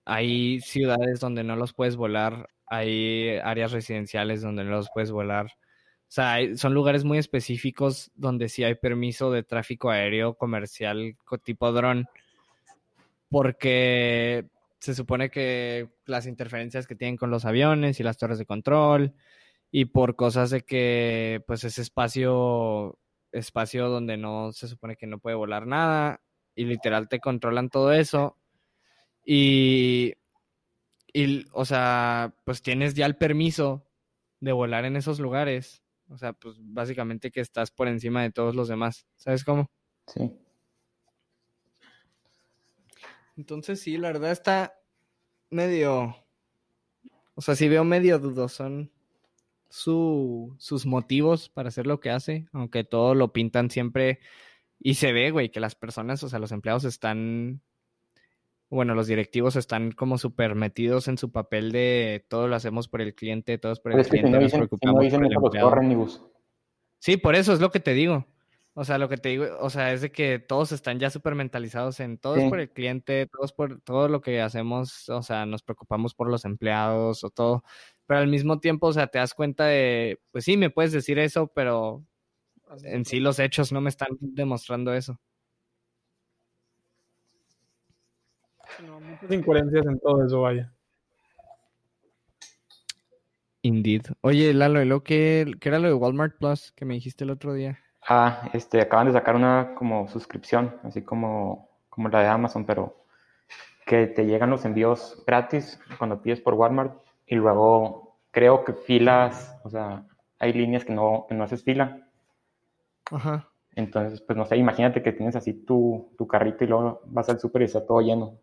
hay ciudades donde no los puedes volar, hay áreas residenciales donde no los puedes volar. O sea, son lugares muy específicos donde sí hay permiso de tráfico aéreo comercial tipo dron, porque se supone que las interferencias que tienen con los aviones y las torres de control y por cosas de que pues ese espacio espacio donde no se supone que no puede volar nada y literal te controlan todo eso y y o sea, pues tienes ya el permiso de volar en esos lugares. O sea, pues básicamente que estás por encima de todos los demás. ¿Sabes cómo? Sí. Entonces sí, la verdad está medio... O sea, sí veo medio dudosón su, sus motivos para hacer lo que hace, aunque todo lo pintan siempre y se ve, güey, que las personas, o sea, los empleados están, bueno, los directivos están como súper metidos en su papel de todo lo hacemos por el cliente, todos por el cliente, nos preocupamos Sí, por eso es lo que te digo. O sea, lo que te digo, o sea, es de que todos están ya súper mentalizados en todos por el cliente, todos por todo lo que hacemos, o sea, nos preocupamos por los empleados o todo pero al mismo tiempo, o sea, te das cuenta de, pues sí, me puedes decir eso, pero en sí los hechos no me están demostrando eso. No, muchas incoherencias en todo eso, vaya. Indeed. Oye, Lalo, ¿y lo que, qué era lo de Walmart Plus que me dijiste el otro día? Ah, este, acaban de sacar una como suscripción, así como, como la de Amazon, pero que te llegan los envíos gratis cuando pides por Walmart y luego creo que filas, o sea, hay líneas que no, que no haces fila. Ajá. Entonces, pues no sé, imagínate que tienes así tu, tu carrito y luego vas al súper y está todo lleno.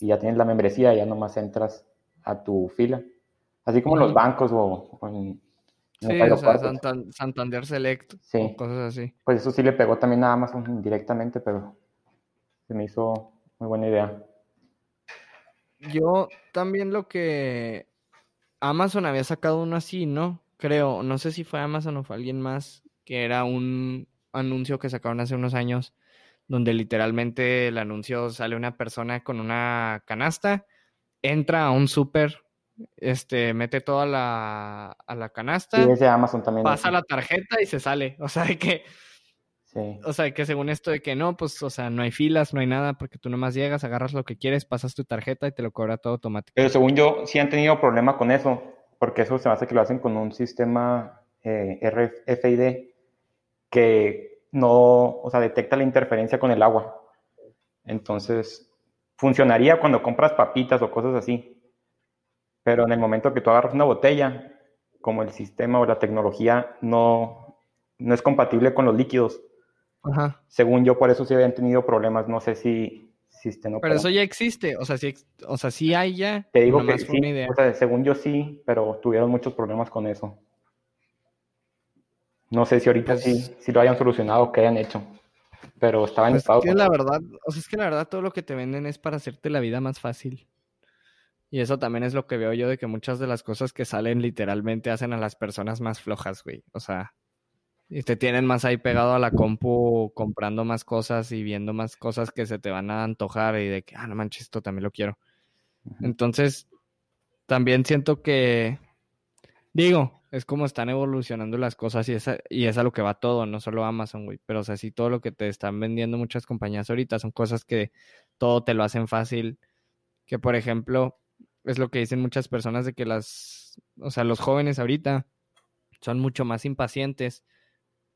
Y ya tienes la membresía, ya nomás entras a tu fila. Así como los bancos o, o en, Sí, o sea. Santan- Santander Select Sí. o cosas así. Pues eso sí le pegó también a Amazon indirectamente, pero se me hizo muy buena idea. Yo también lo que Amazon había sacado uno así, ¿no? Creo, no sé si fue Amazon o fue alguien más, que era un anuncio que sacaron hace unos años, donde literalmente el anuncio sale una persona con una canasta, entra a un súper, este, mete toda la, a la canasta, Sí, es de Amazon también. pasa ese. la tarjeta y se sale. O sea, de que, Sí. o sea, que según esto de que no, pues, o sea, no hay filas, no hay nada, porque tú nomás llegas, agarras lo que quieres, pasas tu tarjeta y te lo cobra todo automático. Pero según yo, sí han tenido problema con eso, porque eso se me hace que lo hacen con un sistema eh, RFID que no, o sea, detecta la interferencia con el agua. Entonces, funcionaría cuando compras papitas o cosas así. Pero en el momento que tú agarras una botella, como el sistema o la tecnología no, no es compatible con los líquidos, Ajá. según yo, por eso sí habían tenido problemas. No sé si, si estén Pero eso ya existe, o sea, sí, o sea, sí hay ya. Te digo que sí, una idea. o sea, según yo sí, pero tuvieron muchos problemas con eso. No sé si ahorita Pues- sí, sí lo hayan solucionado o qué hayan hecho, pero estaba en Pues estado es que la verdad, o sea, es que la verdad todo lo que te venden es para hacerte la vida más fácil. Y eso también es lo que veo yo de que muchas de las cosas que salen literalmente hacen a las personas más flojas, güey. O sea, y te tienen más ahí pegado a la compu comprando más cosas y viendo más cosas que se te van a antojar y de que, ah, no manches, esto también lo quiero. Entonces, también siento que, digo, es como están evolucionando las cosas y es a, y es a lo que va todo, no solo Amazon, güey, pero o sea, sí todo lo que te están vendiendo muchas compañías ahorita son cosas que todo te lo hacen fácil, que por ejemplo, es lo que dicen muchas personas de que las, o sea, los jóvenes ahorita son mucho más impacientes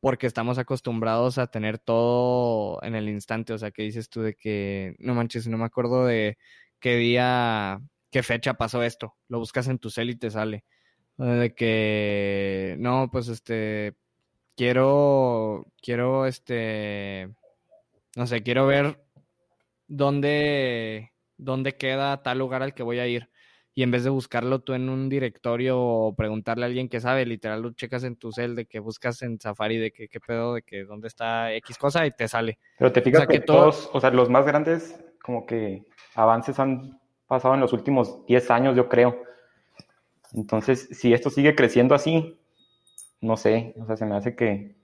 porque estamos acostumbrados a tener todo en el instante, o sea, que dices tú de que, no manches, no me acuerdo de qué día, qué fecha pasó esto, lo buscas en tu cel y te sale. De que, no, pues este, quiero, quiero, este, no sé, quiero ver dónde, dónde queda tal lugar al que voy a ir. Y en vez de buscarlo tú en un directorio o preguntarle a alguien que sabe, literal lo checas en tu cel de que buscas en Safari de que qué pedo, de que dónde está X cosa y te sale. Pero te fijas sea, que, que todo- todos, o sea, los más grandes como que avances han pasado en los últimos 10 años, yo creo. Entonces, si esto sigue creciendo así, no sé, o sea, se me hace que,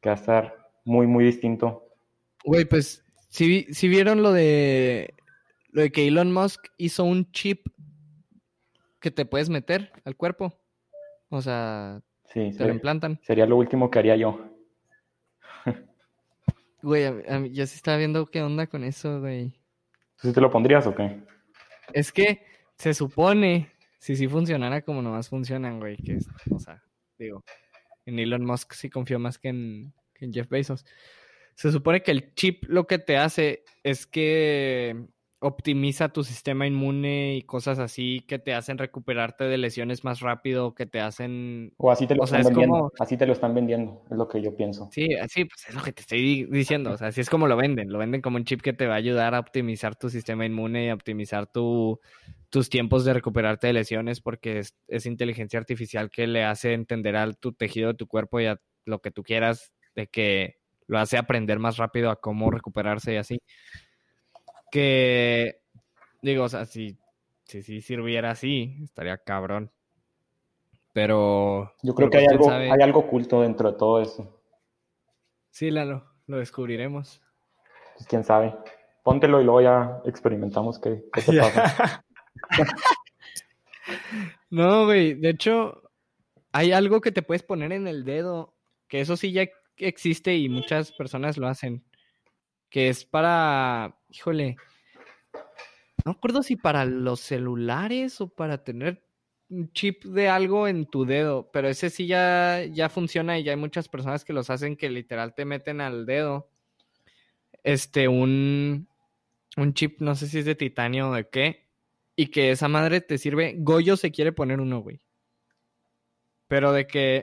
que va a estar muy, muy distinto. Güey, pues, si, si vieron lo de lo de que Elon Musk hizo un chip que te puedes meter al cuerpo. O sea, Sí, te lo implantan. sería lo último que haría yo. Güey, a- yo sí estaba viendo qué onda con eso, güey. ¿Tú sí te lo pondrías o qué? Es que se supone, si sí funcionara como nomás funcionan, güey, que es, o sea, digo, en Elon Musk sí confío más que en, que en Jeff Bezos. Se supone que el chip lo que te hace es que optimiza tu sistema inmune y cosas así que te hacen recuperarte de lesiones más rápido, que te hacen... O así te lo O sea, están es vendiendo. como- Así te lo están vendiendo, es lo que yo pienso. Sí, así, pues es lo que te estoy di- diciendo. O sea, así es como lo venden. Lo venden como un chip que te va a ayudar a optimizar tu sistema inmune y a optimizar tu, tus tiempos de recuperarte de lesiones porque es, es inteligencia artificial que le hace entender a tu tejido de tu cuerpo y a lo que tú quieras de que lo hace aprender más rápido a cómo recuperarse y así. Que, digo, o sea, si, si, si sirviera así, estaría cabrón. Pero... Yo creo que hay algo, sabe. hay algo oculto dentro de todo eso. Sí, Lalo, lo descubriremos. Pues quién sabe. Póntelo y luego ya experimentamos qué, qué te pasa. No, güey, de hecho, hay algo que te puedes poner en el dedo, que eso sí ya existe y muchas personas lo hacen, que es para, híjole, no acuerdo si para los celulares o para tener un chip de algo en tu dedo, pero ese sí ya, ya funciona y ya hay muchas personas que los hacen que literal te meten al dedo este un, un chip, no sé si es de titanio o de qué, y que esa madre te sirve. Goyo se quiere poner uno, güey. Pero de que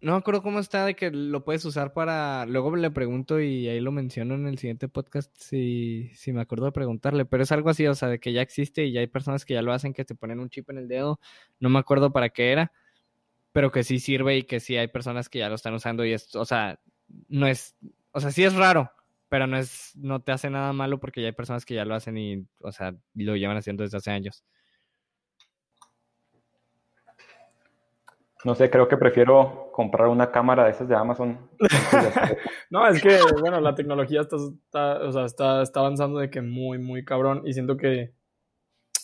no me acuerdo cómo está de que lo puedes usar para. Luego le pregunto y ahí lo menciono en el siguiente podcast si, si me acuerdo de preguntarle. Pero es algo así, o sea, de que ya existe y ya hay personas que ya lo hacen, que te ponen un chip en el dedo. No me acuerdo para qué era, pero que sí sirve y que sí hay personas que ya lo están usando y es, o sea, no es. O sea, sí es raro, pero no es, no te hace nada malo porque ya hay personas que ya lo hacen y, o sea, lo llevan haciendo desde hace años. No sé, creo que prefiero comprar una cámara de esas de Amazon. no, es que, bueno, la tecnología está, o sea, está, está, avanzando de que muy, muy cabrón y siento que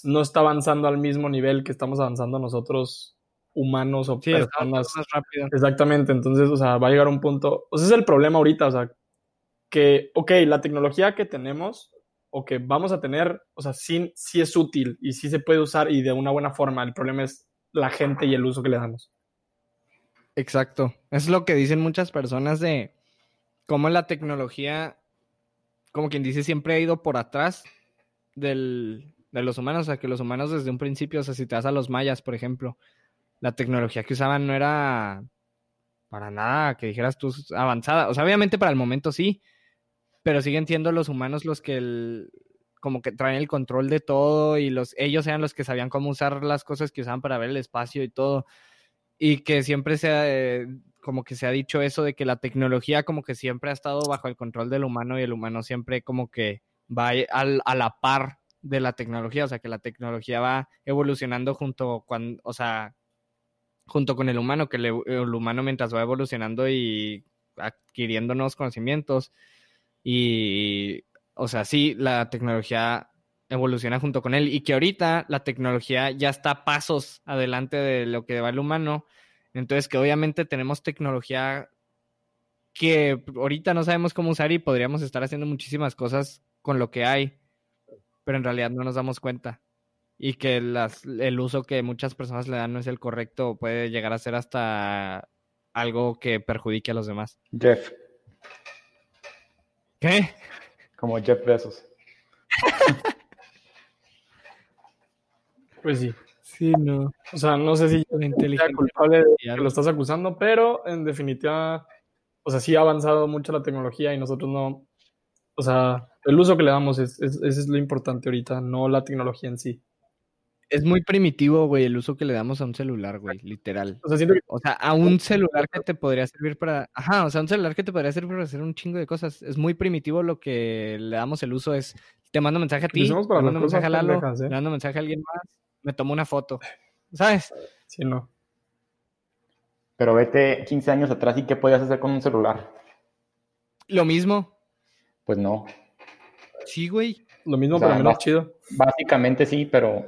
no está avanzando al mismo nivel que estamos avanzando nosotros humanos o sí, personas. Más rápido. Exactamente, entonces, o sea, va a llegar un punto, o sea, ese es el problema ahorita, o sea, que, ok, la tecnología que tenemos o que vamos a tener, o sea, sí, sí es útil y sí se puede usar y de una buena forma. El problema es la gente y el uso que le damos. Exacto. Es lo que dicen muchas personas de cómo la tecnología, como quien dice, siempre ha ido por atrás del, de los humanos. O sea, que los humanos desde un principio, o sea, si te vas a los mayas, por ejemplo, la tecnología que usaban no era para nada que dijeras tú avanzada. O sea, obviamente para el momento sí, pero siguen siendo los humanos los que el, como que traen el control de todo y los ellos eran los que sabían cómo usar las cosas que usaban para ver el espacio y todo y que siempre se ha, eh, como que se ha dicho eso de que la tecnología como que siempre ha estado bajo el control del humano y el humano siempre como que va al, a la par de la tecnología, o sea que la tecnología va evolucionando junto con, o sea, junto con el humano, que el, el humano mientras va evolucionando y adquiriendo nuevos conocimientos. Y, o sea, sí, la tecnología evoluciona junto con él y que ahorita la tecnología ya está pasos adelante de lo que va el humano. Entonces que obviamente tenemos tecnología que ahorita no sabemos cómo usar y podríamos estar haciendo muchísimas cosas con lo que hay, pero en realidad no nos damos cuenta. Y que las, el uso que muchas personas le dan no es el correcto, puede llegar a ser hasta algo que perjudique a los demás. Jeff. ¿Qué? Como Jeff Bezos. Pues sí. Sí, no. O sea, no sé si La inteligencia culpable de que lo estás acusando, pero en definitiva, o sea, sí ha avanzado mucho la tecnología y nosotros no. O sea, el uso que le damos es, es, es lo importante ahorita, no la tecnología en sí. Es muy primitivo, güey, el uso que le damos a un celular, güey, literal. O sea, siento que O sea, a un celular que te podría servir para. Ajá, o sea, un celular que te podría servir para hacer un chingo de cosas. Es muy primitivo lo que le damos el uso. Es. Te mando mensaje a ti, mando cosas mensaje a Lalo, ¿eh? le mando mensaje a alguien más, me tomo una foto. ¿Sabes? sí, no. Pero vete 15 años atrás y qué podías hacer con un celular. Lo mismo. Pues no. Sí, güey. Lo mismo, O sea, pero menos chido. Básicamente sí, pero.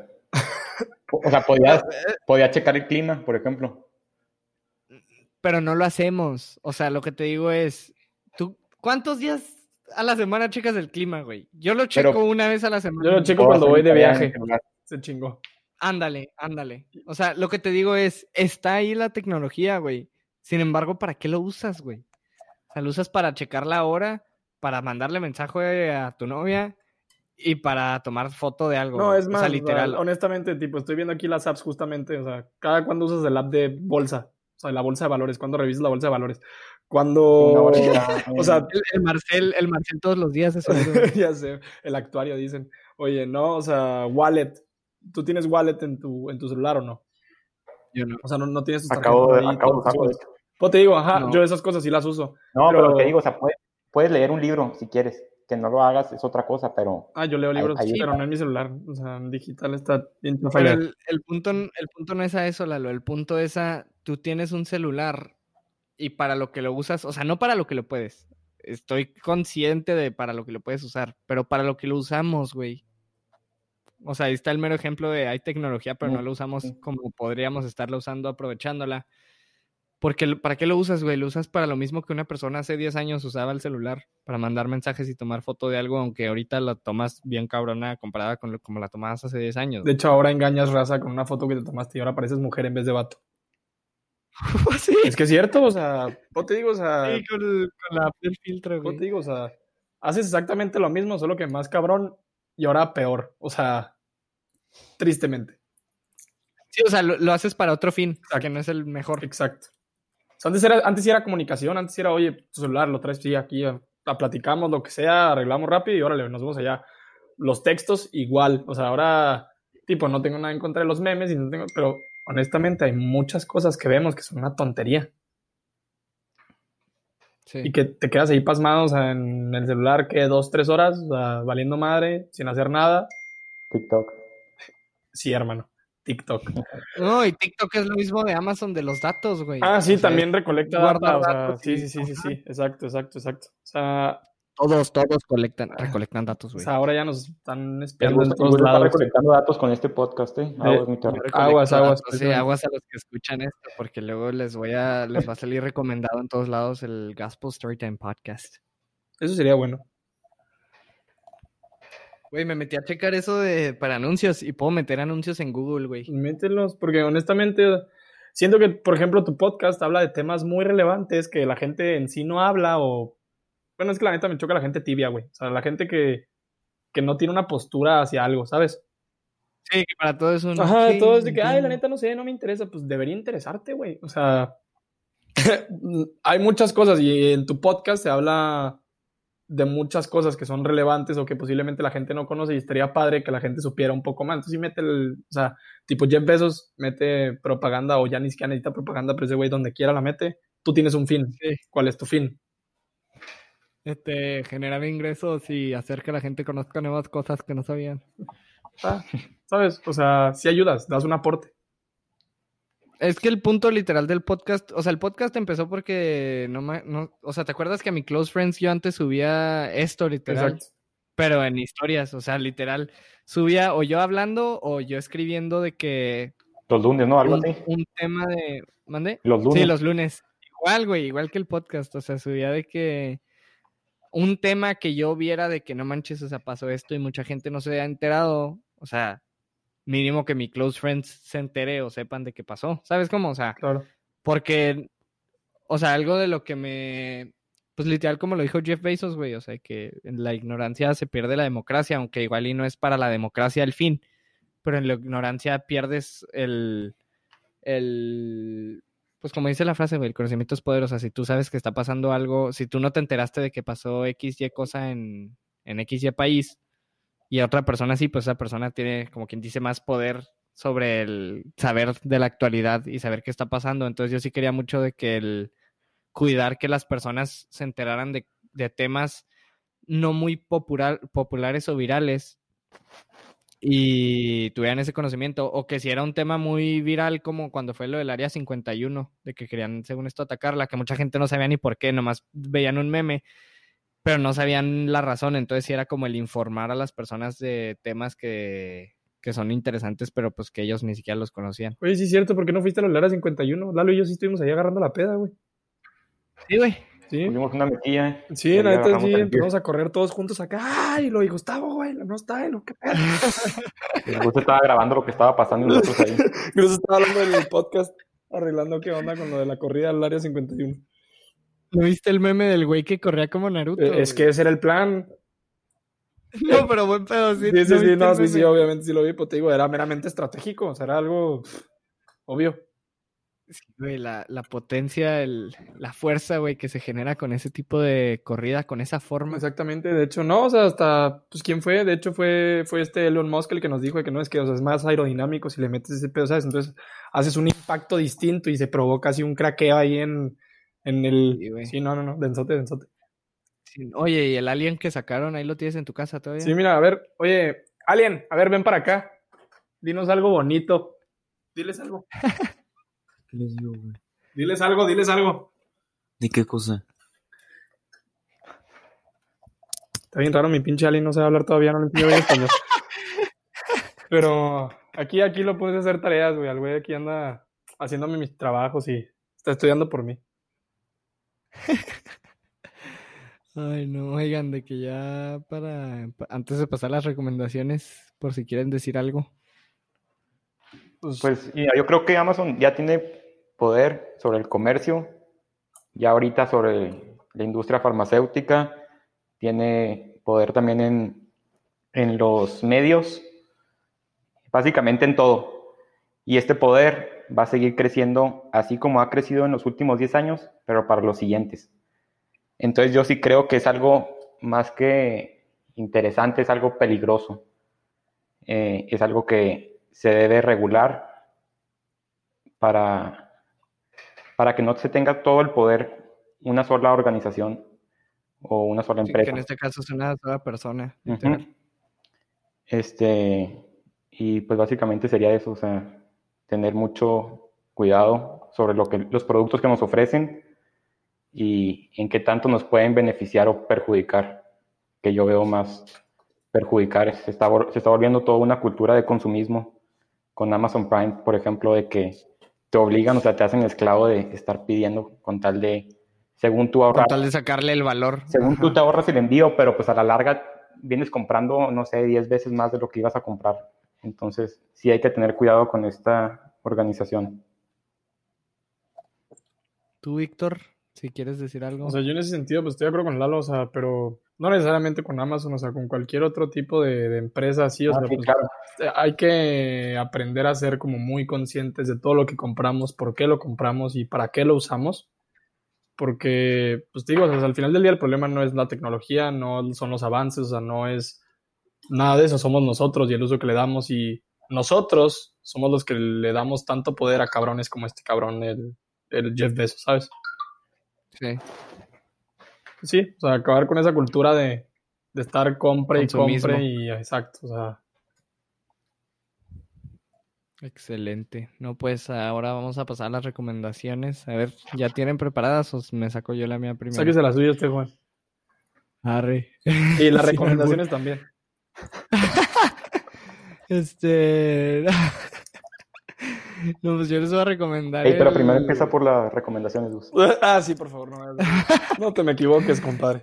O sea, podías, podías checar el clima, por ejemplo. Pero no lo hacemos. O sea, lo que te digo es. ¿Tú cuántos días a la semana checas el clima, güey? Yo lo checo Pero- una vez a la semana. Yo lo checo cuando voy de viaje. Se chingó. Ándale, ándale. O sea, lo que te digo es, está ahí la tecnología, güey. Sin embargo, ¿para qué lo usas, güey? O sea, lo usas para checar la hora, para mandarle mensaje a tu novia y para tomar foto de algo. No, es O más, o sea, literal. honestamente, tipo, estoy viendo aquí las apps justamente, o sea, cada cuando usas el app de bolsa, o sea, la bolsa de valores, cuando revisas la bolsa de valores, cuando, o sea, El, el Marcel, el Marcel todos los días es ya sé, el actuario dicen, oye, no, o sea, wallet, ¿tú tienes wallet en tu, en tu celular o no? Yo no. O sea, no, no tienes tus acabo de, ahí, acabo de usarlo. Pues te digo, ajá, No. yo esas cosas sí las uso. No, pero, Pero- lo que digo, o sea, puedes, puedes leer un libro si quieres. Que no lo hagas es otra cosa, pero Ah, yo leo Ahí- libros, ahí pero está. no en mi celular, o sea, en digital está bien el, el punto, el punto no es a eso, Lalo. El punto es a, tú tienes un celular y para lo que lo usas, o sea, no para lo que lo puedes. Estoy consciente de para lo que lo puedes usar, pero para lo que lo usamos, güey. O sea, ahí está el mero ejemplo de hay tecnología, pero no la usamos como podríamos estarla usando, aprovechándola. Porque, ¿para qué lo usas, güey? Lo usas para lo mismo que una persona hace 10 años usaba el celular, para mandar mensajes y tomar foto de algo, aunque ahorita la tomas bien cabrona comparada con lo, como la tomabas hace 10 años. De hecho, ahora engañas raza con una foto que te tomaste y ahora pareces mujer en vez de vato. ¿Sí? Es que es cierto, o sea, ¿cómo te digo? O sea, Sí, con, con la el filtro, ¿cómo güey. te digo? O sea, haces exactamente lo mismo, solo que más cabrón y ahora peor. O sea, tristemente. Sí, o sea, lo, lo haces para otro fin, Exacto. que no es el mejor. Exacto. O sea, antes, era, antes era comunicación, antes era, oye, tu celular lo traes sí, aquí, a, a platicamos, lo que sea, arreglamos rápido y órale, nos vemos allá. Los textos igual, o sea, ahora, tipo, no tengo nada en contra de los memes, y no tengo, pero honestamente hay muchas cosas que vemos que son una tontería Sí. y que te quedas ahí pasmado, o sea, en el celular, que dos, tres horas, o sea, valiendo madre, sin hacer nada. TikTok. Sí, hermano, TikTok. No, y TikTok es lo mismo de Amazon de los datos, güey. Ah, sí, O sea, también recolecta guarda data, o sea, datos sí, sí, sí, sí, sí, exacto, exacto, exacto. O sea, Todos, todos colectan, recolectan datos, o güey. sea, ahora ya nos están El espiando en todos lados. recolectando datos con este podcast, ¿eh? Aguas, mi aguas, aguas, datos, Sí, aguas a los que escuchan esto, porque luego les voy a, les va a salir recomendado en todos lados el Gospel Storytime Podcast. Eso sería bueno. Güey, me metí a checar eso de para anuncios y puedo meter anuncios en Google, güey. Mételos, porque honestamente siento que, por ejemplo, tu podcast habla de temas muy relevantes que la gente en sí no habla o... Bueno, es que la neta me choca la gente tibia, güey. O sea, la gente que, que no tiene una postura hacia algo, ¿sabes? Sí, que para todo es un. Ajá, sí, todo es de que, ay, la neta no sé, no me interesa. Pues debería interesarte, güey. O sea, hay muchas cosas y en tu podcast se habla de muchas cosas que son relevantes o que posiblemente la gente no conoce y estaría padre que la gente supiera un poco más. Entonces, sí mete el, o sea, tipo Jeff Bezos mete propaganda o ya ni siquiera necesita propaganda, pero ese güey donde quiera la mete. Tú tienes un fin. Sí. ¿Cuál es tu fin? Este, generar ingresos y hacer que la gente conozca nuevas cosas que no sabían. Ah, ¿Sabes? O sea, sí ayudas, das un aporte. Es que el punto literal del podcast, o sea, el podcast empezó porque no, ma- no o sea, ¿te acuerdas que a mi Close Friends yo antes subía esto literal? Exacto. Pero en historias, o sea, literal, subía o yo hablando o yo escribiendo de que Los lunes, ¿no? Algo un, así. un tema de, ¿mande? Los lunes. Sí, los lunes. Igual, güey, igual que el podcast, o sea, subía de que un tema que yo viera de que no manches, o sea, pasó esto y mucha gente no se había enterado, o sea, mínimo que mi close friends se entere o sepan de qué pasó, ¿sabes cómo? O sea, Claro. porque, o sea, algo de lo que me, pues literal como lo dijo Jeff Bezos, güey, o sea, que en la ignorancia se pierde la democracia, aunque igual y no es para la democracia el fin, pero en la ignorancia pierdes el, el, pues como dice la frase, güey, el conocimiento es poder, o sea, si tú sabes que está pasando algo, si tú no te enteraste de que pasó X, Y cosa en, en X, Y país, y a otra persona sí, pues esa persona tiene, como quien dice, más poder sobre el saber de la actualidad y saber qué está pasando. Entonces yo sí quería mucho de que el cuidar que las personas se enteraran de, de temas no muy popular, populares o virales y tuvieran ese conocimiento. O que si era un tema muy viral como cuando fue lo del Área 51, de que querían, según esto, atacarla, que mucha gente no sabía ni por qué, nomás veían un meme pero no sabían la razón, entonces sí era como el informar a las personas de temas que, que son interesantes, pero pues que ellos ni siquiera los conocían. Oye, sí es cierto, ¿por qué no fuiste a la Lara 51? Lalo y yo sí estuvimos ahí agarrando la peda, güey. Sí, güey. Sí. Tuvimos una metilla. Sí, y la neta sí, empezamos a correr todos juntos acá. ¡Ay! Lo y Gustavo, güey, no está, lo que. Justo estaba grabando lo que estaba pasando y nosotros ahí. Incluso estaba hablando del podcast, arreglando qué onda con lo de la corrida al área 51. ¿No viste el meme del güey que corría como Naruto? Eh, es que ese era el plan. No, pero buen pedo, sí. Sí, sí, ¿no sí, no, sí, sí, obviamente sí lo vi, pero te digo, era meramente estratégico, o sea, era algo obvio. Sí, güey, la, la potencia, el, la fuerza, güey, que se genera con ese tipo de corrida, con esa forma. Exactamente, de hecho, no, o sea, hasta, pues, ¿quién fue? De hecho, fue, fue este Elon Musk el que nos dijo que no, es que, o sea, es más aerodinámico si le metes ese pedo, ¿sabes? Entonces, haces un impacto distinto y se provoca así un craqueo ahí en, en el... Sí, no, no, no, densote, densote. Sí, Oye, ¿y el alien que sacaron ahí lo tienes en tu casa todavía? Sí, mira, a ver, oye, Alien, a ver, ven para acá. Dinos algo bonito. Diles algo. ¿Qué les digo, güey? Diles algo, diles algo. ¿De qué cosa? Está bien raro, mi pinche Alien no sabe hablar todavía, no le entiendo bien español. Pero aquí, aquí lo puedes hacer tareas, güey. El güey aquí anda haciéndome mis trabajos y Está estudiando por mí. Ay, no, oigan, de que ya para, pa- antes de pasar las recomendaciones, por si quieren decir algo. Pues, yo creo que Amazon ya tiene poder sobre el comercio, ya ahorita sobre la industria farmacéutica, tiene poder también en, en los medios, básicamente en todo. Y este poder va a seguir creciendo así como ha crecido en los últimos 10 años, pero para los siguientes. Entonces yo sí creo que es algo más que interesante, es algo peligroso. Eh, es algo que se debe regular para, para que no se tenga todo el poder una sola organización o una sola Sí, que empresa. en este caso es una sola persona. Este, y pues básicamente sería eso, o sea, tener mucho cuidado sobre lo que, los productos que nos ofrecen y en qué tanto nos pueden beneficiar o perjudicar, que yo veo más perjudicar. Se está, se está volviendo toda una cultura de consumismo con Amazon Prime, por ejemplo, de que te obligan, o sea, te hacen esclavo de estar pidiendo con tal de, según tú Con ahorrar, tal de sacarle el valor. según tú Ajá. te ahorras el envío, pero pues a la larga vienes comprando, no sé, 10 veces más de lo que ibas a comprar. Entonces, sí hay que tener cuidado con esta organización. Tú, Víctor, si quieres decir algo. O sea, yo en ese sentido, pues estoy de acuerdo con Lalo, o sea, pero no necesariamente con Amazon, o sea, con cualquier otro tipo de, de empresa así, o Ah, sea, sí, pues, claro. eh, hay que aprender a ser como muy conscientes de todo lo que compramos, por qué lo compramos y para qué lo usamos. Porque, pues te digo, o sea, al final del día el problema no es la tecnología, no son los avances, o sea, no es nada de eso, somos nosotros y el uso que le damos y nosotros somos los que le damos tanto poder a cabrones como este cabrón, el, el Jeff Bezos, ¿sabes? Sí. Sí, o sea, acabar con esa cultura de, de estar compre y compre y exacto, o sea, Excelente. No, pues ahora vamos a pasar a las recomendaciones. A ver, ¿ya tienen preparadas o me saco yo la mía primero? sáquese la suya este Juan. Arre. Y las recomendaciones también. Este. No, pues yo les voy a recomendar. Pero el- primero empieza por las recomendaciones, Gus. Ah, sí, por favor, no, no te me equivoques, compadre.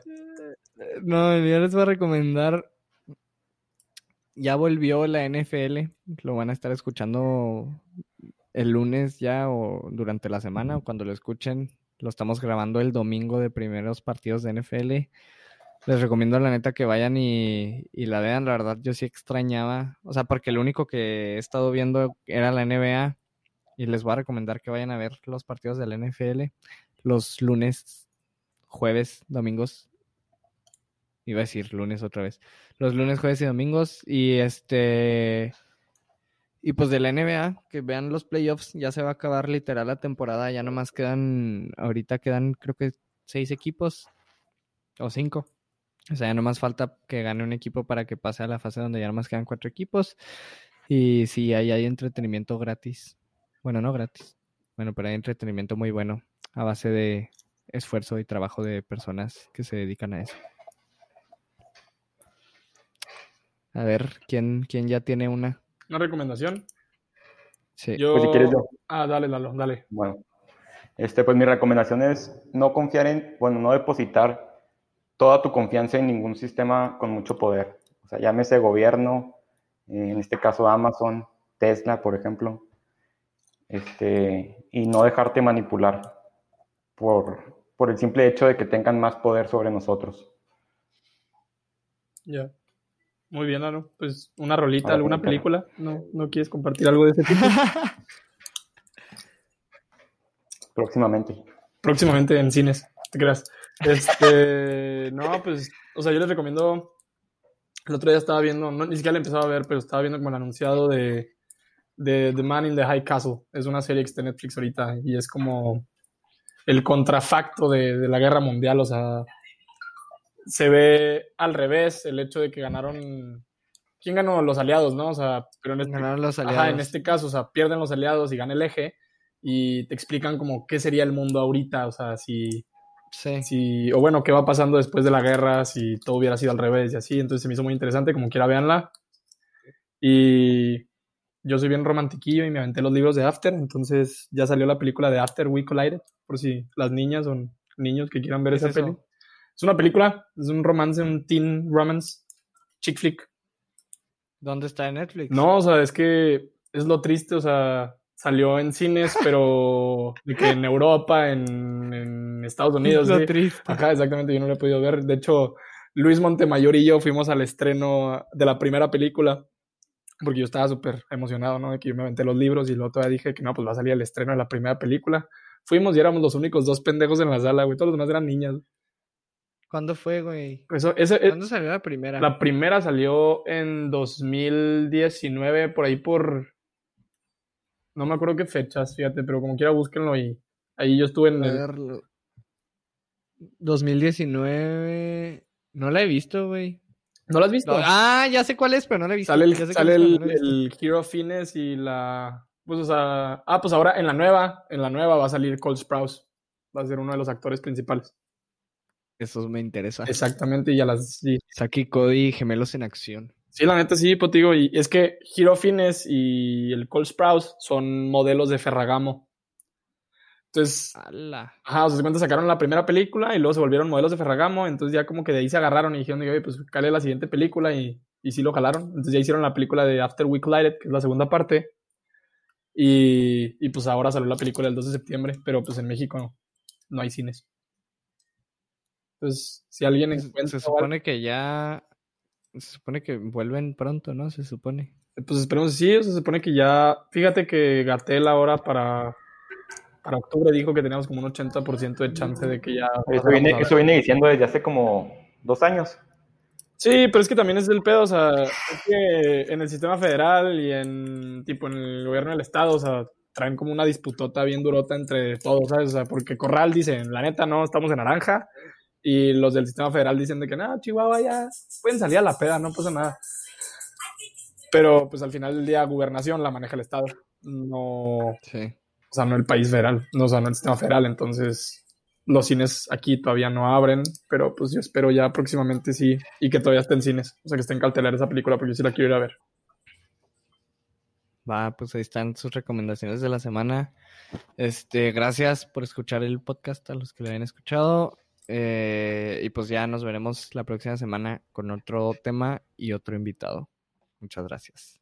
No, yo les voy a recomendar. Ya volvió la NFL. Lo van a estar escuchando el lunes ya o durante la semana o cuando lo escuchen. Lo estamos grabando el domingo de primeros partidos de NFL. Les recomiendo la neta que vayan y, y la vean. La verdad, yo sí extrañaba. O sea, porque lo único que he estado viendo era la NBA. Y les voy a recomendar que vayan a ver los partidos de la NFL los lunes, jueves, domingos. Iba a decir lunes otra vez. Los lunes, jueves y domingos. Y este. Y pues de la NBA, que vean los playoffs, ya se va a acabar literal la temporada. Ya nomás quedan. Ahorita quedan, creo que seis equipos. O cinco. O sea, ya nomás falta que gane un equipo para que pase a la fase donde ya nomás quedan cuatro equipos. Y sí, ahí hay entretenimiento gratis. Bueno, no gratis. Bueno, pero hay entretenimiento muy bueno a base de esfuerzo y trabajo de personas que se dedican a eso. A ver, ¿quién, quién ya tiene una? Una recomendación. Sí. Yo... Pues si quieres yo. Ah, dale, Lalo, dale. Bueno, este, pues mi recomendación es no confiar en, bueno, no depositar toda tu confianza en ningún sistema con mucho poder. O sea, llámese gobierno, eh, en este caso Amazon, Tesla, por ejemplo, este, y no dejarte manipular por, por el simple hecho de que tengan más poder sobre nosotros. Ya. Muy bien, Lalo. Pues una rolita, Ahora alguna película. ¿No, ¿No quieres compartir algo de ese tipo? Próximamente. Próximamente en cines, te creas. Este, no, pues, o sea, yo les recomiendo. El otro día estaba viendo, no, ni siquiera la empezaba a ver, pero estaba viendo como el anunciado de, de The Man in the High Castle. Es una serie que está en Netflix ahorita y es como el contrafacto de, de la guerra mundial. O sea, se ve al revés el hecho de que ganaron. ¿Quién ganó? Los aliados, ¿no? O sea, pero en este, Ganaron los Ajá, aliados. en este caso, o sea, pierden los aliados y gana el eje y te explican como qué sería el mundo ahorita, o sea, si, Sí. si, o bueno, qué va pasando después de la guerra, si todo hubiera sido al revés y así, entonces se me hizo muy interesante, como quiera véanla. Y yo soy bien romantiquillo y me aventé los libros de After, entonces ya salió la película de After We Collided, por si las niñas o niños que quieran ver ¿Qué es esa eso? peli. Es una película, es un romance, un teen romance, chick flick. ¿Dónde está en Netflix? No, o sea, es que es lo triste, o sea, salió en cines, pero de que en Europa, en, en Estados Unidos. Lo sí. triste. Ajá, exactamente, yo no lo he podido ver. De hecho, Luis Montemayor y yo fuimos al estreno de la primera película, porque yo estaba súper emocionado, ¿no? De que yo me aventé los libros y luego todavía dije que no, pues va a salir el estreno de la primera película. Fuimos y éramos los únicos dos pendejos en la sala, güey. Todos los demás eran niñas. ¿Cuándo fue, güey? Eso, ese, eh, ¿Cuándo salió la primera? la primera salió en 2019, por ahí por... No me acuerdo qué fechas, fíjate, pero como quiera búsquenlo y ahí yo estuve en A el... verlo. 2019. No la he visto, güey. ¿No lo has visto? No, ah, ya sé cuál es, pero no la he visto. Sale el, sale el, no la Hero Fines y la. Pues, o sea. Ah, pues ahora en la nueva. En la nueva va a salir Cole Sprouse. Va a ser uno de los actores principales. Eso me interesa. Exactamente. Y a las. Sí, Saki Cody, gemelos en acción. Sí, la neta sí, pues digo. Y es que Hero Fines y el Cole Sprouse son modelos de Ferragamo. Entonces. ¡Hala! Ajá, o sea, se cuenta, sacaron la primera película y luego se volvieron modelos de Ferragamo, entonces ya como que de ahí se agarraron y dijeron, oye, pues cale la siguiente película y, y sí lo jalaron. Entonces ya hicieron la película de After We Collided, que es la segunda parte. Y, y pues ahora salió la película el 2 de septiembre, pero pues en México no, no hay cines. Entonces, si alguien Se, encuentra... se supone que ya. Se supone que vuelven pronto, ¿no? Se supone. Pues esperemos, sí, o sea, se supone que ya... Fíjate que Gatel ahora para, para octubre dijo que teníamos como un 80% de chance de que ya... Eso viene, eso viene diciendo desde hace como dos años. Sí, pero es que también es el pedo, o sea, es que en el sistema federal y en tipo en el gobierno del estado, o sea, traen como una disputota bien durota entre todos, ¿sabes? O sea, porque Corral dice, la neta no, estamos en naranja, y los del sistema federal dicen de que no, Chihuahua ya pueden salir a la peda, no pasa nada. Pero pues al final del día gobernación la maneja el estado, no, Sí. o sea, no el país federal, no, o sea, no el sistema federal, entonces los cines aquí todavía no abren, pero pues yo espero ya próximamente sí, y que todavía estén cines, o sea, que esté en cartelera esa película, porque yo sí la quiero ir a ver. Va, pues ahí están sus recomendaciones de la semana. Este, gracias por escuchar el podcast a los que lo hayan escuchado. Eh, y pues ya nos veremos la próxima semana con otro tema y otro invitado. Muchas gracias.